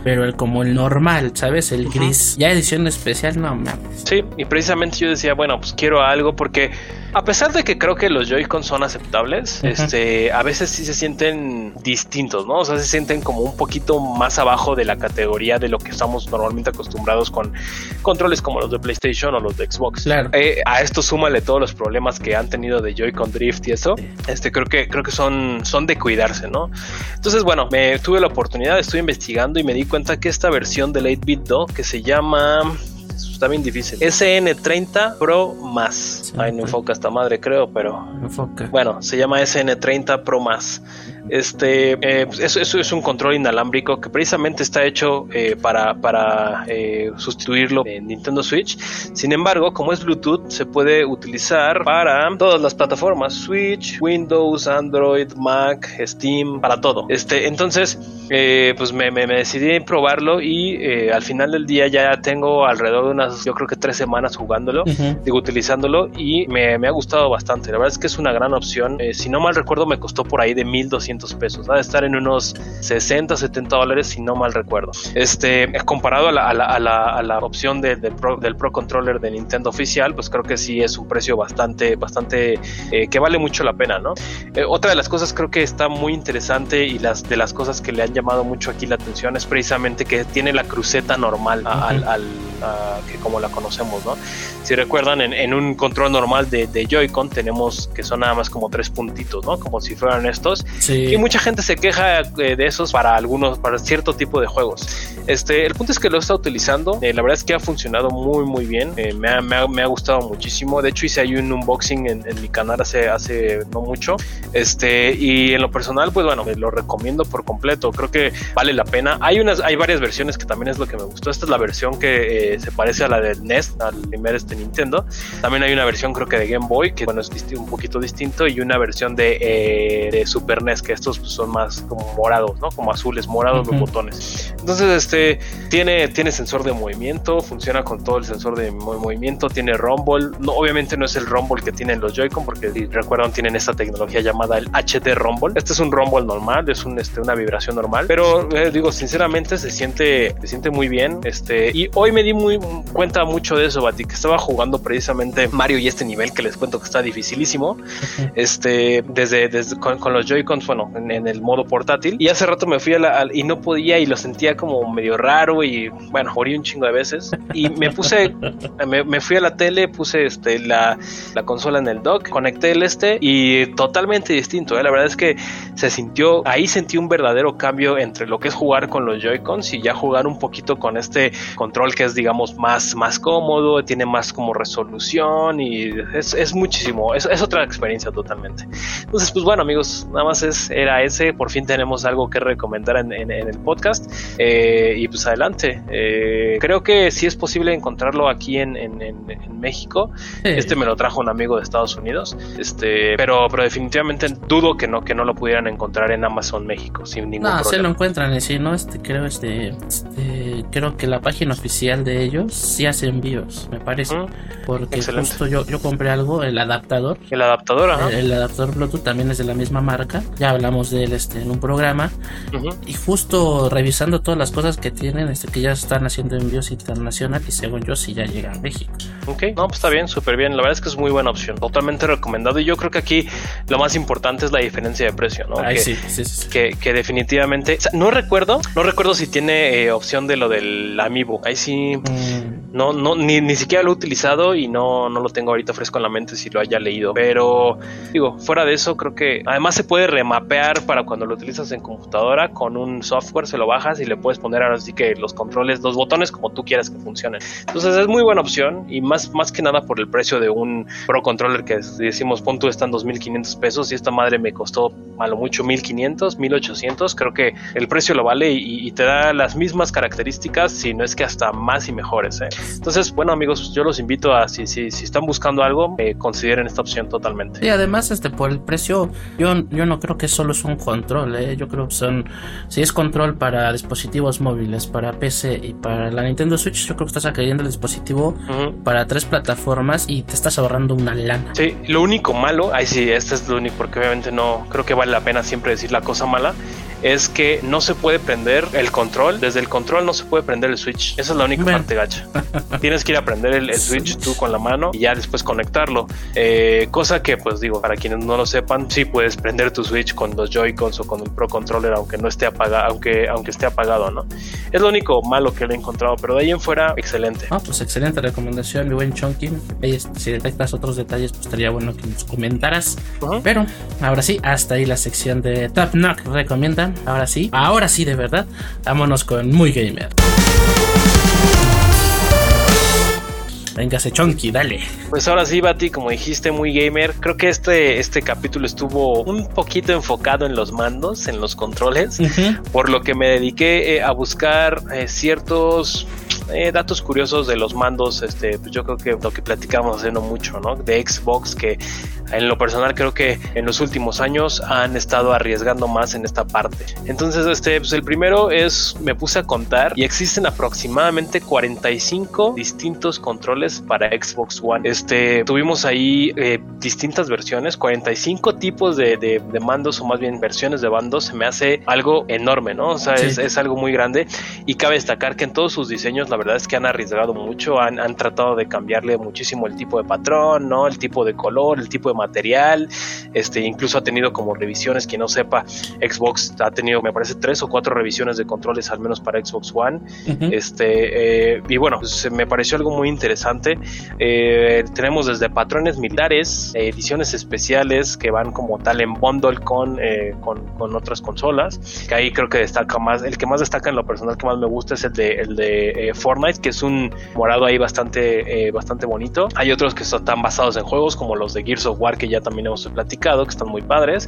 pero el como el normal, ¿sabes? El gris. Ya edición especial, no mames. Sí, y precisamente yo decía, bueno, pues quiero algo porque a pesar de que creo que los Joy-Con son aceptables, este, a veces sí se sienten distintos, ¿no? O sea, se sienten como un poquito más abajo de la categoría de lo que estamos normalmente acostumbrados con controles como los de PlayStation o los de Xbox. Claro. Eh, a esto súmale todos los problemas que han tenido de Joy-Con Drift y eso. Este, creo que creo que son son de cuidarse, ¿no? Entonces, bueno, me tuve la oportunidad, estuve investigando y me di cuenta que esta versión del 8-bit Do que se llama está bien difícil. SN30 Pro más. Ay, no enfoca esta madre, creo, pero. Enfoca. Bueno, se llama SN30 Pro más. Este, eh, pues, eso, es un control inalámbrico que precisamente está hecho eh, para, para eh, sustituirlo en Nintendo Switch. Sin embargo, como es Bluetooth, se puede utilizar para todas las plataformas: Switch, Windows, Android, Mac, Steam, para todo. Este, entonces, pues me, me, decidí probarlo y al final del día ya tengo alrededor de unas, yo creo que tres semanas jugándolo, digo, utilizándolo y me, me, ha gustado bastante. La verdad es que es una gran opción. si no mal recuerdo, me costó por ahí de 1200 pesos, va a estar en unos 60, 70 dólares si no mal recuerdo. Este, comparado a la, a la, a la, opción de, Pro, del Pro Controller de Nintendo oficial, pues creo que sí es un precio bastante, bastante, eh, que vale mucho la pena, ¿no? Eh, otra de las cosas creo que está muy interesante y las de las cosas que le han llamado mucho aquí la atención es precisamente que tiene la cruceta normal al, al que como la conocemos, ¿no? Si recuerdan, en, un control normal de, de Joy-Con tenemos que son nada más como tres puntitos, ¿no? Como si fueran estos. Sí. Y mucha gente se queja eh, de esos para algunos, para cierto tipo de juegos. Este, el punto es que lo está utilizando. Eh, la verdad es que ha funcionado muy, muy bien. Eh, me, ha, me, ha, me, ha, gustado muchísimo. De hecho, hice ahí un unboxing en, en, mi canal hace, hace no mucho. Este, y en lo personal, pues bueno, lo recomiendo por completo. Creo que vale la pena. Hay unas, hay varias versiones que también es lo que me gustó. Esta es la versión que se parece a la del NES, al primer este Nintendo. También hay una versión, creo que de Game Boy, que bueno, es un poquito distinto. Y una versión de, de Super NES, que estos pues, son más como morados, ¿no? Como azules, morados los botones. Entonces, este tiene, tiene sensor de movimiento, funciona con todo el sensor de movimiento, tiene rumble. No, obviamente no es el rumble que tienen los Joy-Con, porque si recuerdan, tienen esta tecnología llamada el HD rumble. Este es un rumble normal, es un, este, una vibración normal. Pero eh, digo, sinceramente, se siente, se siente muy bien. Este, y hoy me di muy cuenta mucho de eso, Bati, que estaba jugando precisamente Mario y este nivel que les cuento que está dificilísimo. Este, desde, desde con, con los Joy-Cons, bueno, en, en, el modo portátil. Y hace rato me fui a la, y no podía y lo sentía como medio raro y bueno, morí un chingo de veces. Y me puse, [LAUGHS] me, me, fui a la tele, puse este, la, la, consola en el dock, conecté el este y totalmente distinto. ¿eh? La verdad es que se sintió, ahí sentí un verdadero cambio entre lo que es jugar con los Joy-Cons y ya jugar un poquito con este control que es, digamos, más, más cómodo, tiene más como resolución y es, es muchísimo, es, es otra experiencia totalmente. Entonces, pues bueno, amigos, nada más es interés era ese. Por fin tenemos algo que recomendar en, el podcast. Eh, y pues adelante. Eh, creo que sí es posible encontrarlo aquí en, México. Este me lo trajo un amigo de Estados Unidos. Este, pero, pero definitivamente dudo que no, que no lo pudieran encontrar en Amazon México sin ningún no, se lo encuentran. Y si no, este, creo, este, este, creo que la página oficial de ellos sí hace envíos, me parece. porque justo yo, yo compré algo, el adaptador. El adaptador, ajá. El, adaptador Bluetooth también es de la misma marca. Ya hablamos de él este, en un programa. Y justo revisando todas las cosas que tienen, este, que ya están haciendo envíos internacionales y según yo sí ya llega a México. Ok, no, pues está bien, súper bien. La verdad es que es muy buena opción. Totalmente recomendado. Y yo creo que aquí lo más importante es la diferencia de precio, ¿no? que, sí, Que, que, definitivamente. no recuerdo, no recuerdo si tiene eh, opción de lo del Amiibo. Ahí sí. Mm. No, no, ni, ni siquiera lo he utilizado y no, no lo tengo ahorita fresco en la mente si lo haya leído. Pero digo, fuera de eso, creo que además se puede remapear para cuando lo utilizas en computadora con un software, se lo bajas y le puedes poner ahora sí que los controles, los botones como tú quieras que funcionen. Entonces es muy buena opción y más, más que nada por el precio de un Pro Controller que decimos, pon tú, están 2.500 pesos y esta madre me costó malo mucho 1.500, 1.800. Creo que el precio lo vale y, te da las mismas características, si no es que hasta más y mejores. ¿eh? Entonces, bueno amigos, yo los invito a, si, si, si están buscando algo, eh, consideren esta opción totalmente. Y además, este por el precio, yo, yo no creo que solo es un control, ¿eh? yo creo que son, si es control para dispositivos móviles, para PC y para la Nintendo Switch, yo creo que estás adquiriendo el dispositivo para tres plataformas y te estás ahorrando una lana. Sí, lo único malo, ahí sí, este es lo único, porque obviamente no creo que vale la pena siempre decir la cosa mala es que no se puede prender el control. Desde el control no se puede prender el switch. Esa es la única parte gacha. [LAUGHS] Tienes que ir a prender el, switch tú con la mano y ya después conectarlo. Eh, cosa que, pues digo, para quienes no lo sepan, sí puedes prender tu switch con los Joy-Cons o con el Pro Controller, aunque no esté apagado, aunque, aunque esté apagado, ¿no? Es lo único malo que le he encontrado, pero de ahí en fuera, excelente. Ah, pues excelente recomendación, mi buen Chunky. Si detectas otros detalles, pues estaría bueno que nos comentaras. Pero ahora sí, hasta ahí la sección de Top Knock recomienda ahora sí, ahora sí de verdad, vámonos con Muy Gamer. Véngase, Chonky, dale. Pues ahora sí, Bati, como dijiste, muy gamer. Creo que este, este capítulo estuvo un poquito enfocado en los mandos, en los controles, por lo que me dediqué eh, a buscar eh, ciertos eh, datos curiosos de los mandos, este, pues yo creo que lo que platicamos hace no mucho, ¿no? De Xbox, que en lo personal creo que en los últimos años han estado arriesgando más en esta parte. Entonces, este, pues el primero es, me puse a contar y existen aproximadamente 45 distintos controles para Xbox One. Este, tuvimos ahí eh, distintas versiones, 45 tipos de, de, mandos o más bien versiones de bandos, se me hace algo enorme, ¿no? O sea, es, es, algo muy grande y cabe destacar que en todos sus diseños, la la verdad es que han arriesgado mucho, han, han, tratado de cambiarle muchísimo el tipo de patrón, ¿no? El tipo de color, el tipo de material, este, incluso ha tenido como revisiones, quien no sepa, Xbox ha tenido, me parece, tres o cuatro revisiones de controles, al menos para Xbox One, este, eh, y bueno, pues, me pareció algo muy interesante, eh, tenemos desde patrones militares, ediciones especiales que van como tal en bundle con, eh, con, con, otras consolas, que ahí creo que destaca más, el que más destaca en lo personal que más me gusta es el de, el de Fortnite, que es un morado ahí bastante, eh, bastante bonito. Hay otros que están basados en juegos, como los de Gears of War, que ya también hemos platicado, que están muy padres,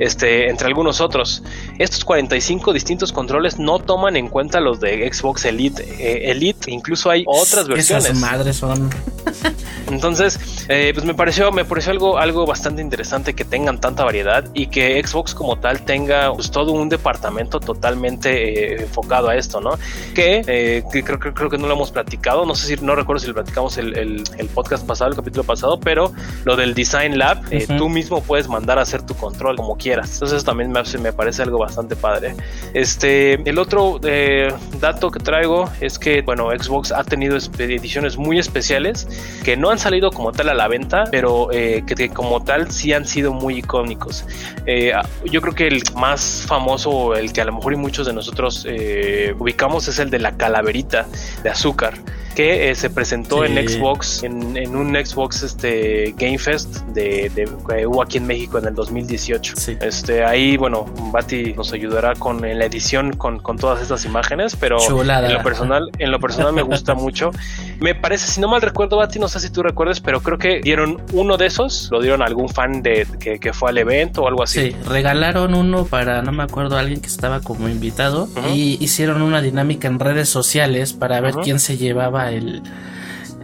este, entre algunos otros. Estos 45 distintos controles no toman en cuenta los de Xbox Elite. Eh, Elite, incluso hay otras versiones. Esas madres son. [LAUGHS] Entonces, eh, pues me pareció, me pareció algo, algo bastante interesante que tengan tanta variedad y que Xbox como tal tenga pues, todo un departamento totalmente enfocado a esto, ¿no? Que, que creo que creo que no lo hemos platicado. No sé si no recuerdo si lo platicamos el, el, podcast pasado, el capítulo pasado, pero lo del Design Lab, eh, tú mismo puedes mandar a hacer tu control como quieras. Entonces también me, me parece algo bastante padre. Este, el otro eh, dato que traigo es que, bueno, Xbox ha tenido ediciones muy especiales que no han salido como tal a la venta, pero eh, que, como tal sí han sido muy icónicos. yo creo que el más famoso, el que a lo mejor y muchos de nosotros ubicamos, es el de la calaverita de azúcar. Que eh, se presentó en Xbox, en, un Xbox este, Game Fest de, que hubo aquí en México en el 2018. Este, ahí, bueno, Bati nos ayudará con la edición con, con todas estas imágenes, pero en lo personal, en lo personal me gusta [LAUGHS] mucho. Me parece, si no mal recuerdo, Bati, no sé si tú recuerdes, pero creo que dieron uno de esos, lo dieron a algún fan de que, que fue al evento o algo así. Sí, regalaron uno para, no me acuerdo, alguien que estaba como invitado y hicieron una dinámica en redes sociales para ver quién se llevaba el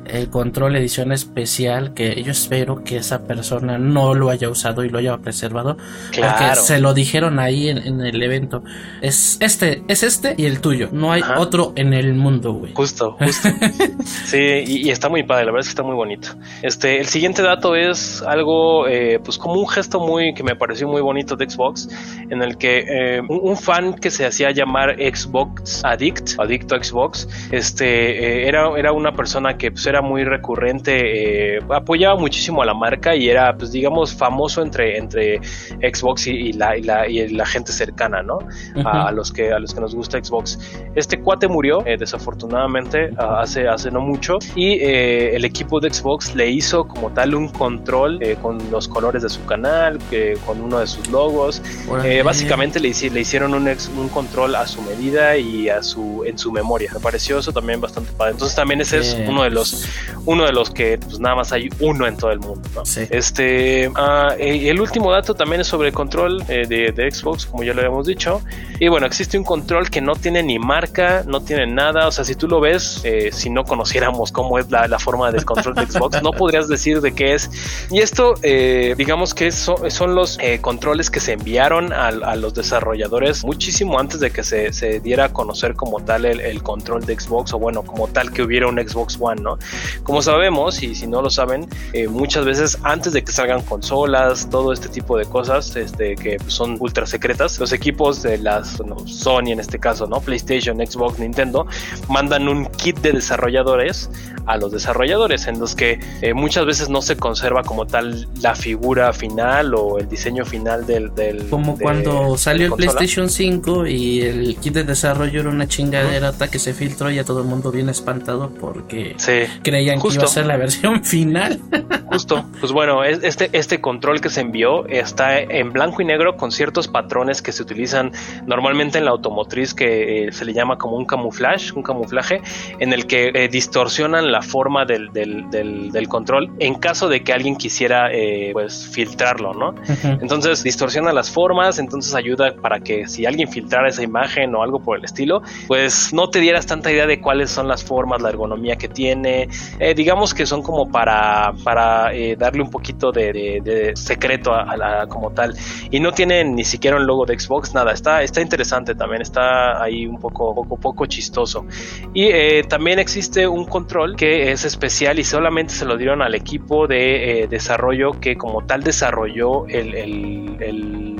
el control edición especial que yo espero que esa persona no lo haya usado y lo haya preservado porque se lo dijeron ahí en, el evento. Es este es este y el tuyo. No hay otro en el mundo güey. Justo justo. [LAUGHS] Sí y, está muy padre la verdad es que está muy bonito. Este el siguiente dato es algo eh, pues como un gesto muy que me pareció muy bonito de Xbox en el que eh, un, fan que se hacía llamar Xbox Addict adicto a Xbox este eh, era era una persona que pues, era muy recurrente, eh, apoyaba muchísimo a la marca y era, pues digamos, famoso entre, entre Xbox y, la, y, la, y la, gente cercana, ¿no? a, los que, a los que nos gusta Xbox. Este cuate murió, eh, desafortunadamente, hace, hace no mucho, y eh, el equipo de Xbox le hizo como tal un control con los colores de su canal, con uno de sus logos. básicamente le, le hicieron un, un control a su medida y a su, en su memoria. Me pareció eso también bastante padre. Entonces también ese es uno de los uno de los que pues nada más hay uno en todo el mundo. Este, uh, el último dato también es sobre el control eh, de, Xbox, como ya lo habíamos dicho. Y bueno, existe un control que no tiene ni marca, no tiene nada. O sea, si tú lo ves, eh, si no conociéramos cómo es la, forma del control de Xbox, no podrías decir de qué es. Y esto, eh, digamos que son, son los controles que se enviaron a, los desarrolladores muchísimo antes de que se, diera a conocer como tal el, el control de Xbox o bueno, como tal que hubiera un Xbox One, ¿no? Como sabemos, y si no lo saben, eh, muchas veces antes de que salgan consolas, todo este tipo de cosas este, que son ultra secretas, los equipos de las Sony en este caso, ¿no? PlayStation, Xbox, Nintendo, mandan un kit de desarrolladores a los desarrolladores en los que eh, muchas veces no se conserva como tal la figura final o el diseño final del... del como cuando salió el PlayStation 5 y el kit de desarrollo era una chingadera que se filtró y a todo el mundo viene espantado porque sí creían que iba a ser la versión final. Justo, pues bueno, este, este control que se envió está en blanco y negro con ciertos patrones que se utilizan normalmente en la automotriz que eh, se le llama como un camuflaje, un camuflaje, en el que eh, distorsionan la forma del, del, control en caso de que alguien quisiera eh, pues filtrarlo, ¿no? Entonces distorsiona las formas, entonces ayuda para que si alguien filtrara esa imagen o algo por el estilo, pues no te dieras tanta idea de cuáles son las formas, la ergonomía que tiene, eh, digamos que son como para, para eh, darle un poquito de, secreto a, la como tal. Y no tienen ni siquiera un logo de Xbox, nada. Está, está interesante también, está ahí un poco, poco, poco chistoso. Y eh, también existe un control que es especial y solamente se lo dieron al equipo de desarrollo que como tal desarrolló el, el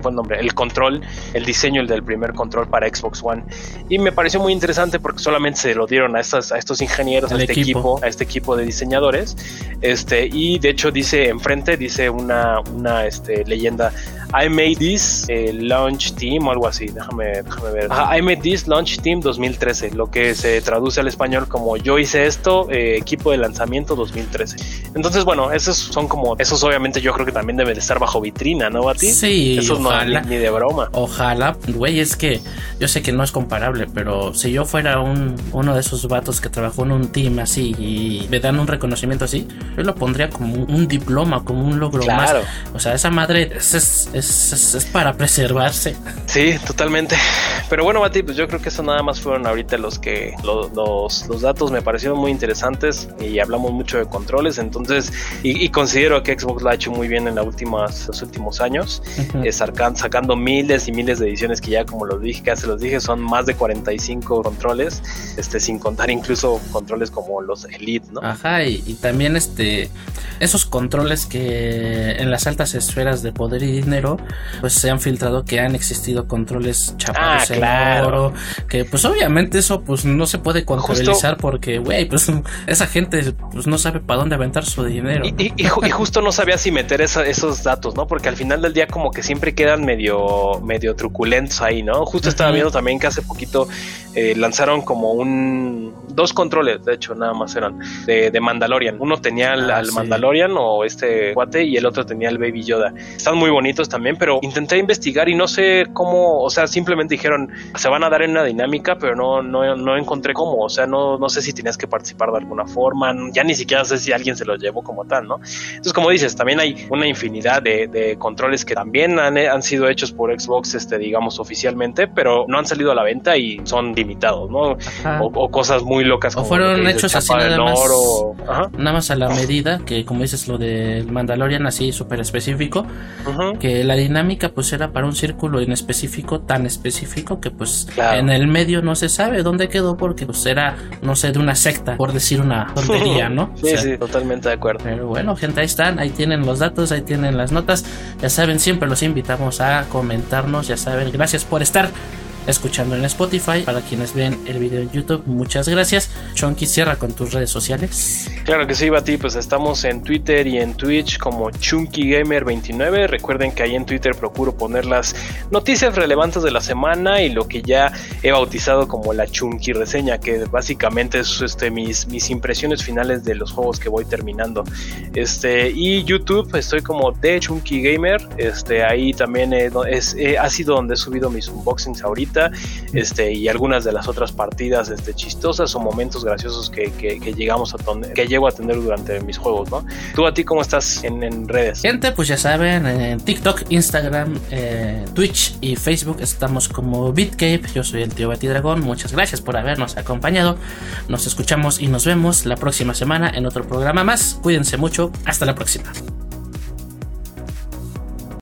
fue el nombre, el control, el diseño el del primer control para Xbox One. Y me pareció muy interesante porque solamente se lo dieron a, estas, a estos ingenieros, a este equipo. a este equipo de diseñadores. Este, y de hecho dice enfrente, dice una, una este, leyenda, I made this eh, launch team o algo así, déjame, déjame ver. I made this launch team 2013, lo que se traduce al español como yo hice esto, eh, equipo de lanzamiento 2013. Entonces, bueno, esos son como, esos obviamente yo creo que también deben de estar bajo vitrina, ¿no, Bati? Sí, esos ojalá, no ni de broma. Ojalá, güey, es que yo sé que no es comparable, pero si yo fuera un, uno de esos vatos que trabajó en un team así y me dan un reconocimiento así, yo lo pondría como un, diploma, como un logro claro. más. O sea, esa madre es es, para preservarse. Sí, totalmente. Pero bueno, Mati, pues yo creo que eso nada más fueron ahorita los que los, los, datos me parecieron muy interesantes y hablamos mucho de controles, entonces, y, considero que Xbox lo ha hecho muy bien en las últimas, los últimos años, eh, sacando miles y miles de ediciones que ya como los dije, que se los dije, son más de 45 controles, este, sin contar incluso controles como los Elite, ¿no? Ajá, y, y también este, esos controles que en las altas esferas de poder y dinero pues se han filtrado que han existido controles chapados ah, en oro, que pues obviamente eso pues no se puede contabilizar porque, güey, pues esa gente pues no sabe para dónde aventar su dinero. Y, justo no sabía si meter esos datos, ¿no? Porque al final del día como que siempre quedan medio, medio truculentos ahí, ¿no? Justo estaba viendo también que hace poquito eh, lanzaron como un dos controles, de hecho, nada más eran de, Mandalorian. Uno tenía al, ah, Mandalorian o este cuate y el otro tenía el Baby Yoda. Están muy bonitos también, pero intenté investigar y no sé cómo, o sea, simplemente dijeron se van a dar en una dinámica, pero no, no, no encontré cómo, o sea, no, no sé si tenías que participar de alguna forma, ya ni siquiera sé si alguien se los llevó como tal, ¿no? Entonces, como dices, también hay una infinidad de, controles que también han, han, sido hechos por Xbox, este, digamos, oficialmente, pero no han salido a la venta y son limitados, ¿no? O, cosas muy locas. O fueron hechos así nada más, nada más a la medida, que como dices lo del Mandalorian así súper específico, que la dinámica pues era para un círculo en específico, tan específico que pues en el medio no se sabe dónde quedó porque pues era, no sé, de una secta, por decir una [LAUGHS] tontería, ¿no? sí, sí, totalmente de acuerdo. Pero bueno, gente, ahí están, ahí tienen los datos, ahí tienen las notas. Ya saben, siempre los invitamos a comentarnos, ya saben, gracias por estar escuchando en Spotify. Para quienes ven el video en YouTube, muchas gracias. Chonky, cierra con tus redes sociales. Claro que sí, Bati, pues estamos en Twitter y en Twitch como ChunkyGamer29. Recuerden que ahí en Twitter procuro poner las noticias relevantes de la semana y lo que ya he bautizado como la Chunky reseña, que básicamente es este, mis, mis impresiones finales de los juegos que voy terminando. Este, y YouTube, estoy como de Chunky Gamer. Este, ahí también es, ha sido donde he subido mis unboxings ahorita este, y algunas de las otras partidas este, chistosas o momentos graciosos que, llegamos a que llego a tener durante mis juegos, ¿no? ¿Tú a ti cómo estás en, redes? Gente, pues ya saben, en TikTok, Instagram, eh, Twitch y Facebook estamos como BitCape. Yo soy el tío Dragón. Muchas gracias por habernos acompañado. Nos escuchamos y nos vemos la próxima semana en otro programa más. Cuídense mucho. Hasta la próxima.